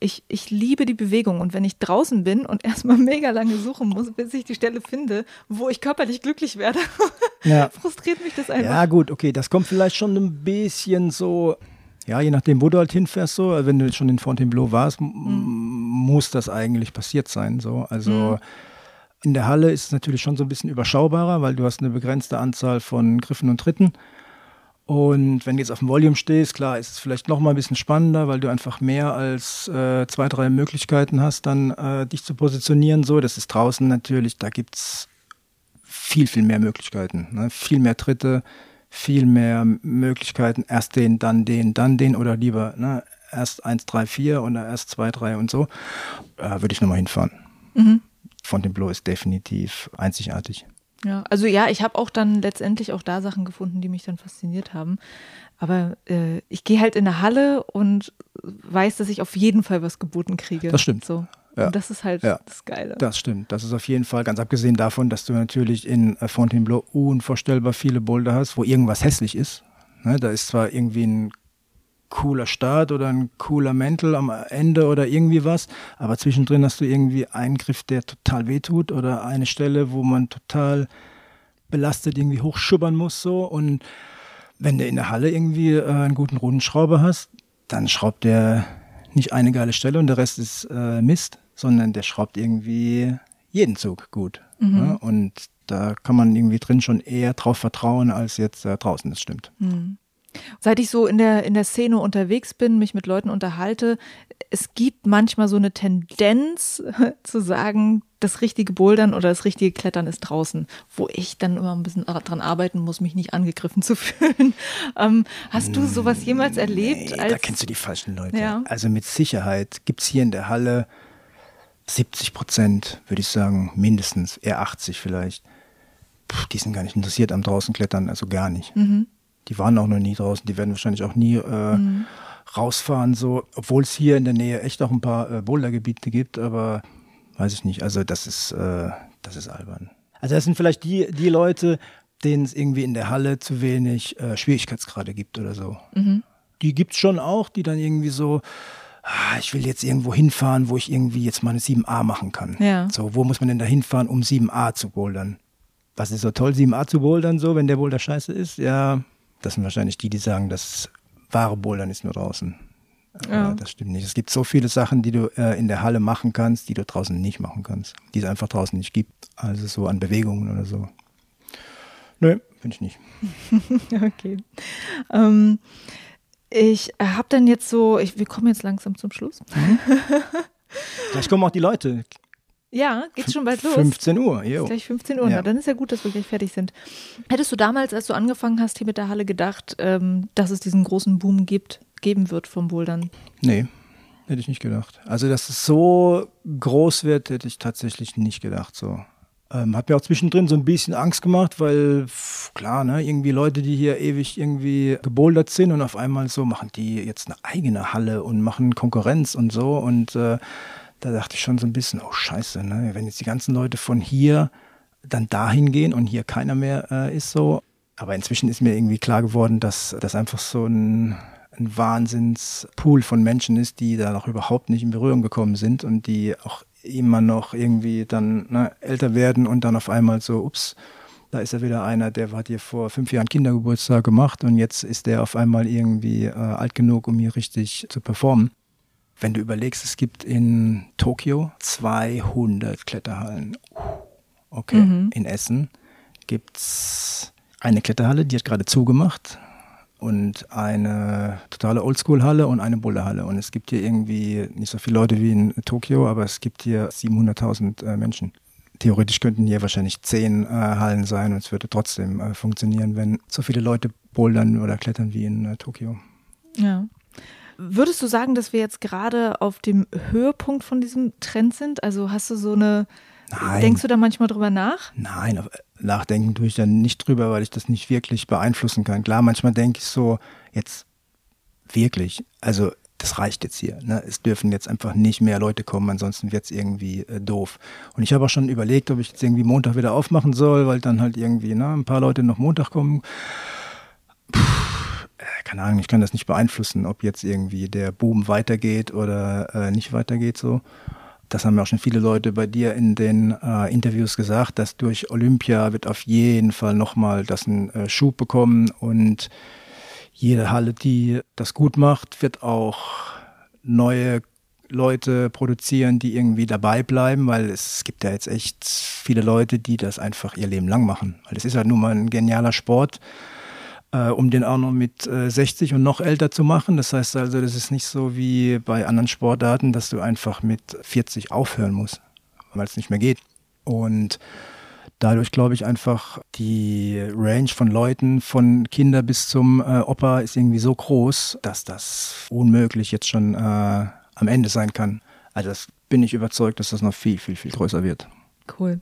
ich, ich liebe die Bewegung und wenn ich draußen bin und erstmal mega lange suchen muss, bis ich die Stelle finde, wo ich körperlich glücklich werde, ja. frustriert mich das einfach. Ja, gut, okay, das kommt vielleicht schon ein bisschen so, ja, je nachdem, wo du halt hinfährst, so, wenn du schon in Fontainebleau warst, mhm. muss das eigentlich passiert sein, so, also. Mhm. In der Halle ist es natürlich schon so ein bisschen überschaubarer, weil du hast eine begrenzte Anzahl von Griffen und Tritten. Und wenn du jetzt auf dem Volume stehst, klar, ist es vielleicht noch mal ein bisschen spannender, weil du einfach mehr als äh, zwei, drei Möglichkeiten hast, dann äh, dich zu positionieren. So, das ist draußen natürlich, da gibt es viel, viel mehr Möglichkeiten. Ne? Viel mehr Tritte, viel mehr Möglichkeiten. Erst den, dann den, dann den oder lieber ne? erst eins, drei, vier oder erst zwei, drei und so. Äh, Würde ich nochmal hinfahren. Mhm. Fontainebleau ist definitiv einzigartig. Ja, also ja, ich habe auch dann letztendlich auch da Sachen gefunden, die mich dann fasziniert haben. Aber äh, ich gehe halt in eine Halle und weiß, dass ich auf jeden Fall was geboten kriege. Das stimmt. So. Ja. Und das ist halt ja. das Geile. Das stimmt. Das ist auf jeden Fall, ganz abgesehen davon, dass du natürlich in äh, Fontainebleau unvorstellbar viele Boulder hast, wo irgendwas hässlich ist. Ne, da ist zwar irgendwie ein cooler Start oder ein cooler Mäntel am Ende oder irgendwie was. Aber zwischendrin hast du irgendwie einen Griff, der total wehtut oder eine Stelle, wo man total belastet irgendwie hochschubbern muss so. Und wenn du in der Halle irgendwie äh, einen guten Rundenschrauber hast, dann schraubt der nicht eine geile Stelle und der Rest ist äh, Mist, sondern der schraubt irgendwie jeden Zug gut. Mhm. Ja? Und da kann man irgendwie drin schon eher drauf vertrauen als jetzt äh, draußen, das stimmt. Mhm. Seit ich so in der, in der Szene unterwegs bin, mich mit Leuten unterhalte, es gibt manchmal so eine Tendenz zu sagen, das richtige Bouldern oder das richtige Klettern ist draußen, wo ich dann immer ein bisschen dran arbeiten muss, mich nicht angegriffen zu fühlen. Ähm, hast du sowas jemals erlebt? Nee, da kennst du die falschen Leute. Ja. Also mit Sicherheit gibt es hier in der Halle 70 Prozent, würde ich sagen, mindestens, eher 80 vielleicht. Puh, die sind gar nicht interessiert am draußen klettern, also gar nicht. Mhm die waren auch noch nie draußen, die werden wahrscheinlich auch nie äh, mhm. rausfahren, so, obwohl es hier in der Nähe echt auch ein paar äh, Bouldergebiete gibt, aber weiß ich nicht. Also das ist, äh, das ist albern. Also das sind vielleicht die, die Leute, denen es irgendwie in der Halle zu wenig äh, Schwierigkeitsgrade gibt oder so. Mhm. Die gibt es schon auch, die dann irgendwie so, ah, ich will jetzt irgendwo hinfahren, wo ich irgendwie jetzt mal eine 7a machen kann. Ja. So, wo muss man denn da hinfahren, um 7a zu bouldern? Was ist so toll, 7a zu bouldern, so, wenn der Boulder scheiße ist? Ja, das sind wahrscheinlich die, die sagen, das wahre Bouldern ist nur draußen. Ja. das stimmt nicht. Es gibt so viele Sachen, die du äh, in der Halle machen kannst, die du draußen nicht machen kannst, die es einfach draußen nicht gibt. Also so an Bewegungen oder so. Nö, finde ich nicht. okay. Ähm, ich habe dann jetzt so, ich, wir kommen jetzt langsam zum Schluss. Mhm. Gleich kommen auch die Leute. Ja, geht's schon bald los? 15 Uhr, jo. Ist gleich 15 Uhr, ja. Na, dann ist ja gut, dass wir gleich fertig sind. Hättest du damals, als du angefangen hast hier mit der Halle, gedacht, ähm, dass es diesen großen Boom gibt, geben wird vom Bouldern? Nee, hätte ich nicht gedacht. Also, dass es so groß wird, hätte ich tatsächlich nicht gedacht. So. Ähm, hat mir auch zwischendrin so ein bisschen Angst gemacht, weil klar, ne, irgendwie Leute, die hier ewig irgendwie gebouldert sind und auf einmal so machen die jetzt eine eigene Halle und machen Konkurrenz und so und äh, da dachte ich schon so ein bisschen, oh scheiße, ne? wenn jetzt die ganzen Leute von hier dann dahin gehen und hier keiner mehr äh, ist so. Aber inzwischen ist mir irgendwie klar geworden, dass das einfach so ein, ein Wahnsinnspool von Menschen ist, die da noch überhaupt nicht in Berührung gekommen sind und die auch immer noch irgendwie dann ne, älter werden und dann auf einmal so, ups, da ist ja wieder einer, der hat hier vor fünf Jahren Kindergeburtstag gemacht und jetzt ist der auf einmal irgendwie äh, alt genug, um hier richtig zu performen. Wenn du überlegst, es gibt in Tokio 200 Kletterhallen. Okay, mhm. in Essen gibt es eine Kletterhalle, die hat gerade zugemacht und eine totale Oldschool-Halle und eine Boulderhalle. Und es gibt hier irgendwie nicht so viele Leute wie in Tokio, aber es gibt hier 700.000 äh, Menschen. Theoretisch könnten hier wahrscheinlich zehn äh, Hallen sein und es würde trotzdem äh, funktionieren, wenn so viele Leute bouldern oder klettern wie in äh, Tokio. Ja. Würdest du sagen, dass wir jetzt gerade auf dem Höhepunkt von diesem Trend sind? Also hast du so eine. Nein. Denkst du da manchmal drüber nach? Nein, nachdenken tue ich da nicht drüber, weil ich das nicht wirklich beeinflussen kann. Klar, manchmal denke ich so, jetzt wirklich, also das reicht jetzt hier. Ne? Es dürfen jetzt einfach nicht mehr Leute kommen, ansonsten wird es irgendwie äh, doof. Und ich habe auch schon überlegt, ob ich jetzt irgendwie Montag wieder aufmachen soll, weil dann halt irgendwie ne, ein paar Leute noch Montag kommen. Puh, keine Ahnung, ich kann das nicht beeinflussen, ob jetzt irgendwie der Boom weitergeht oder äh, nicht weitergeht so. Das haben ja auch schon viele Leute bei dir in den äh, Interviews gesagt, dass durch Olympia wird auf jeden Fall nochmal das einen äh, Schub bekommen und jede Halle, die das gut macht, wird auch neue Leute produzieren, die irgendwie dabei bleiben, weil es gibt ja jetzt echt viele Leute, die das einfach ihr Leben lang machen. Weil es ist ja nun mal ein genialer Sport, äh, um den auch noch mit äh, 60 und noch älter zu machen. Das heißt also, das ist nicht so wie bei anderen Sportarten, dass du einfach mit 40 aufhören musst, weil es nicht mehr geht. Und dadurch glaube ich einfach, die Range von Leuten, von Kinder bis zum äh, Opa ist irgendwie so groß, dass das unmöglich jetzt schon äh, am Ende sein kann. Also das bin ich überzeugt, dass das noch viel, viel, viel größer wird. Cool.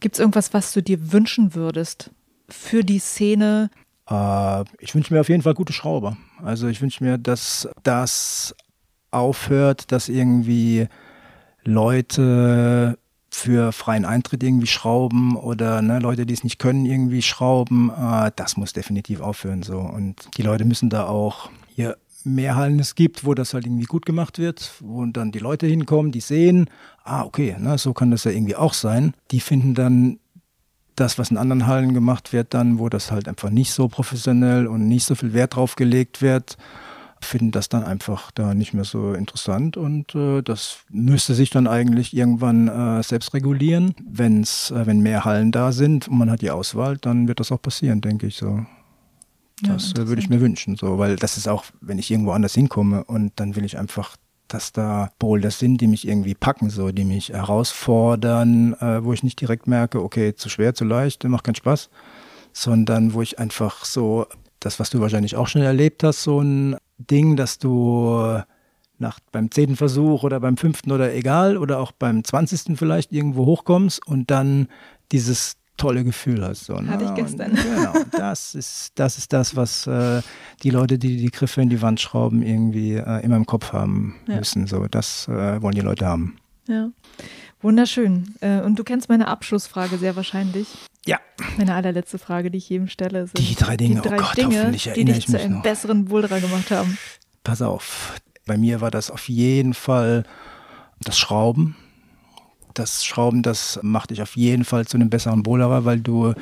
Gibt es irgendwas, was du dir wünschen würdest für die Szene? Äh, ich wünsche mir auf jeden Fall gute Schrauber. Also ich wünsche mir, dass das aufhört, dass irgendwie Leute für freien Eintritt irgendwie schrauben oder ne, Leute, die es nicht können, irgendwie schrauben. Äh, das muss definitiv aufhören so. Und die Leute müssen da auch hier mehr Hallen es gibt, wo das halt irgendwie gut gemacht wird, wo dann die Leute hinkommen, die sehen, ah, okay, ne, so kann das ja irgendwie auch sein. Die finden dann das, was in anderen Hallen gemacht wird, dann, wo das halt einfach nicht so professionell und nicht so viel Wert drauf gelegt wird finden das dann einfach da nicht mehr so interessant und äh, das müsste sich dann eigentlich irgendwann äh, selbst regulieren. Wenn's, äh, wenn mehr Hallen da sind und man hat die Auswahl, dann wird das auch passieren, denke ich so. Das ja, äh, würde ich mir wünschen, so, weil das ist auch, wenn ich irgendwo anders hinkomme und dann will ich einfach dass da Boulder sind, die mich irgendwie packen, so, die mich herausfordern, äh, wo ich nicht direkt merke, okay, zu schwer, zu leicht, macht keinen Spaß, sondern wo ich einfach so, das, was du wahrscheinlich auch schon erlebt hast, so ein Ding, dass du nach, beim zehnten Versuch oder beim fünften oder egal oder auch beim zwanzigsten vielleicht irgendwo hochkommst und dann dieses tolle Gefühl hast. So, ne? Hatte ich gestern. Und, genau, das ist, das ist das, was äh, die Leute, die die Griffe in die Wand schrauben, irgendwie äh, immer im Kopf haben ja. müssen. So, das äh, wollen die Leute haben. Ja, wunderschön. Äh, und du kennst meine Abschlussfrage sehr wahrscheinlich. Ja. Meine allerletzte Frage, die ich jedem stelle, sind die drei Dinge, die drei oh Gott, Dinge die dich zu einem noch. besseren Boulderer gemacht haben. Pass auf, bei mir war das auf jeden Fall das Schrauben. Das Schrauben, das macht dich auf jeden Fall zu einem besseren Boulderer, weil du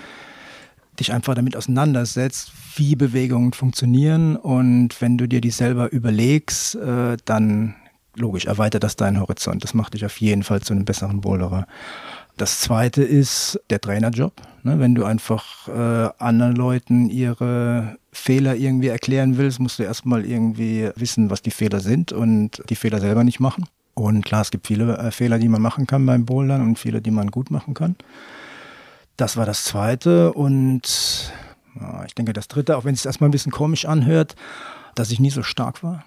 dich einfach damit auseinandersetzt, wie Bewegungen funktionieren und wenn du dir die selber überlegst, äh, dann logisch erweitert das deinen Horizont. Das macht dich auf jeden Fall zu einem besseren Boulderer. Das zweite ist der Trainerjob. Ne? Wenn du einfach äh, anderen Leuten ihre Fehler irgendwie erklären willst, musst du erstmal irgendwie wissen, was die Fehler sind und die Fehler selber nicht machen. Und klar, es gibt viele äh, Fehler, die man machen kann beim Bouldern und viele, die man gut machen kann. Das war das zweite. Und ja, ich denke, das dritte, auch wenn es erstmal ein bisschen komisch anhört, dass ich nie so stark war.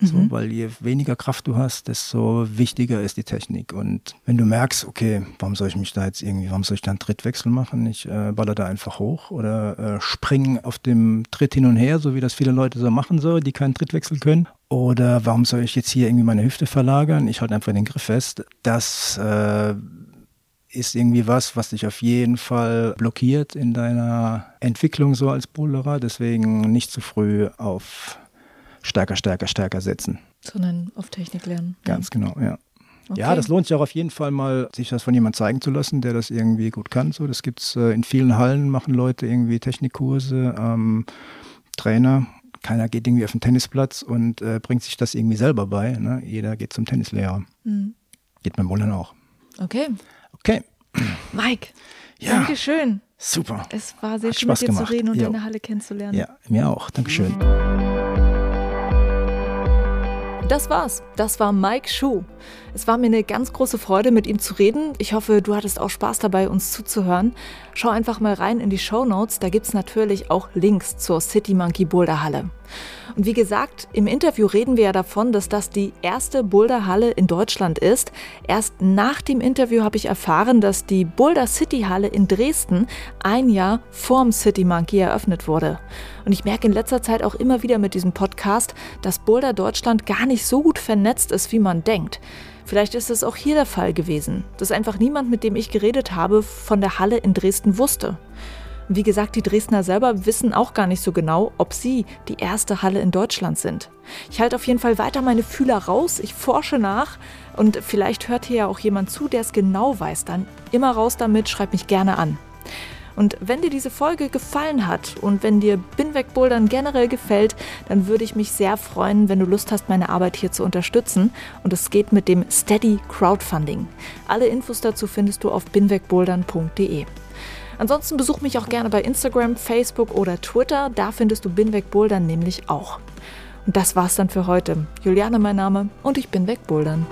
So, mhm. weil je weniger Kraft du hast, desto wichtiger ist die Technik. Und wenn du merkst, okay, warum soll ich mich da jetzt irgendwie, warum soll ich da einen Trittwechsel machen? Ich äh, baller da einfach hoch oder äh, spring auf dem Tritt hin und her, so wie das viele Leute so machen so, die keinen Trittwechsel können. Oder warum soll ich jetzt hier irgendwie meine Hüfte verlagern? Ich halte einfach den Griff fest. Das äh, ist irgendwie was, was dich auf jeden Fall blockiert in deiner Entwicklung so als Bowlerer. Deswegen nicht zu früh auf stärker, stärker, stärker setzen. Sondern auf Technik lernen. Ganz genau, ja. Okay. Ja, das lohnt sich auch auf jeden Fall mal, sich das von jemandem zeigen zu lassen, der das irgendwie gut kann. So, das gibt es äh, in vielen Hallen, machen Leute irgendwie Technikkurse, ähm, Trainer. Keiner geht irgendwie auf den Tennisplatz und äh, bringt sich das irgendwie selber bei. Ne? Jeder geht zum Tennislehrer. Mhm. Geht beim Bowlern auch. Okay. Okay. Mike, ja. Dankeschön. Super. Es war sehr Hat schön, Spaß mit dir gemacht. zu reden und jo. deine Halle kennenzulernen. Ja, mir auch. Dankeschön. Das war's. Das war Mike Schuh. Es war mir eine ganz große Freude, mit ihm zu reden. Ich hoffe, du hattest auch Spaß dabei, uns zuzuhören. Schau einfach mal rein in die Show Notes. Da gibt es natürlich auch Links zur City Monkey Boulderhalle. Und wie gesagt, im Interview reden wir ja davon, dass das die erste Boulderhalle in Deutschland ist. Erst nach dem Interview habe ich erfahren, dass die Boulder City Halle in Dresden ein Jahr vorm City Monkey eröffnet wurde. Und ich merke in letzter Zeit auch immer wieder mit diesem Podcast, dass Boulder Deutschland gar nicht so gut vernetzt ist, wie man denkt. Vielleicht ist es auch hier der Fall gewesen, dass einfach niemand, mit dem ich geredet habe, von der Halle in Dresden wusste. Wie gesagt, die Dresdner selber wissen auch gar nicht so genau, ob sie die erste Halle in Deutschland sind. Ich halte auf jeden Fall weiter meine Fühler raus, ich forsche nach und vielleicht hört hier ja auch jemand zu, der es genau weiß. Dann immer raus damit, schreib mich gerne an. Und wenn dir diese Folge gefallen hat und wenn dir Binweg Bouldern generell gefällt, dann würde ich mich sehr freuen, wenn du Lust hast, meine Arbeit hier zu unterstützen. Und es geht mit dem Steady Crowdfunding. Alle Infos dazu findest du auf binwegbouldern.de. Ansonsten besuch mich auch gerne bei Instagram, Facebook oder Twitter. Da findest du Binweg Bouldern nämlich auch. Und das war's dann für heute. Juliane mein Name und ich bin weg Bouldern.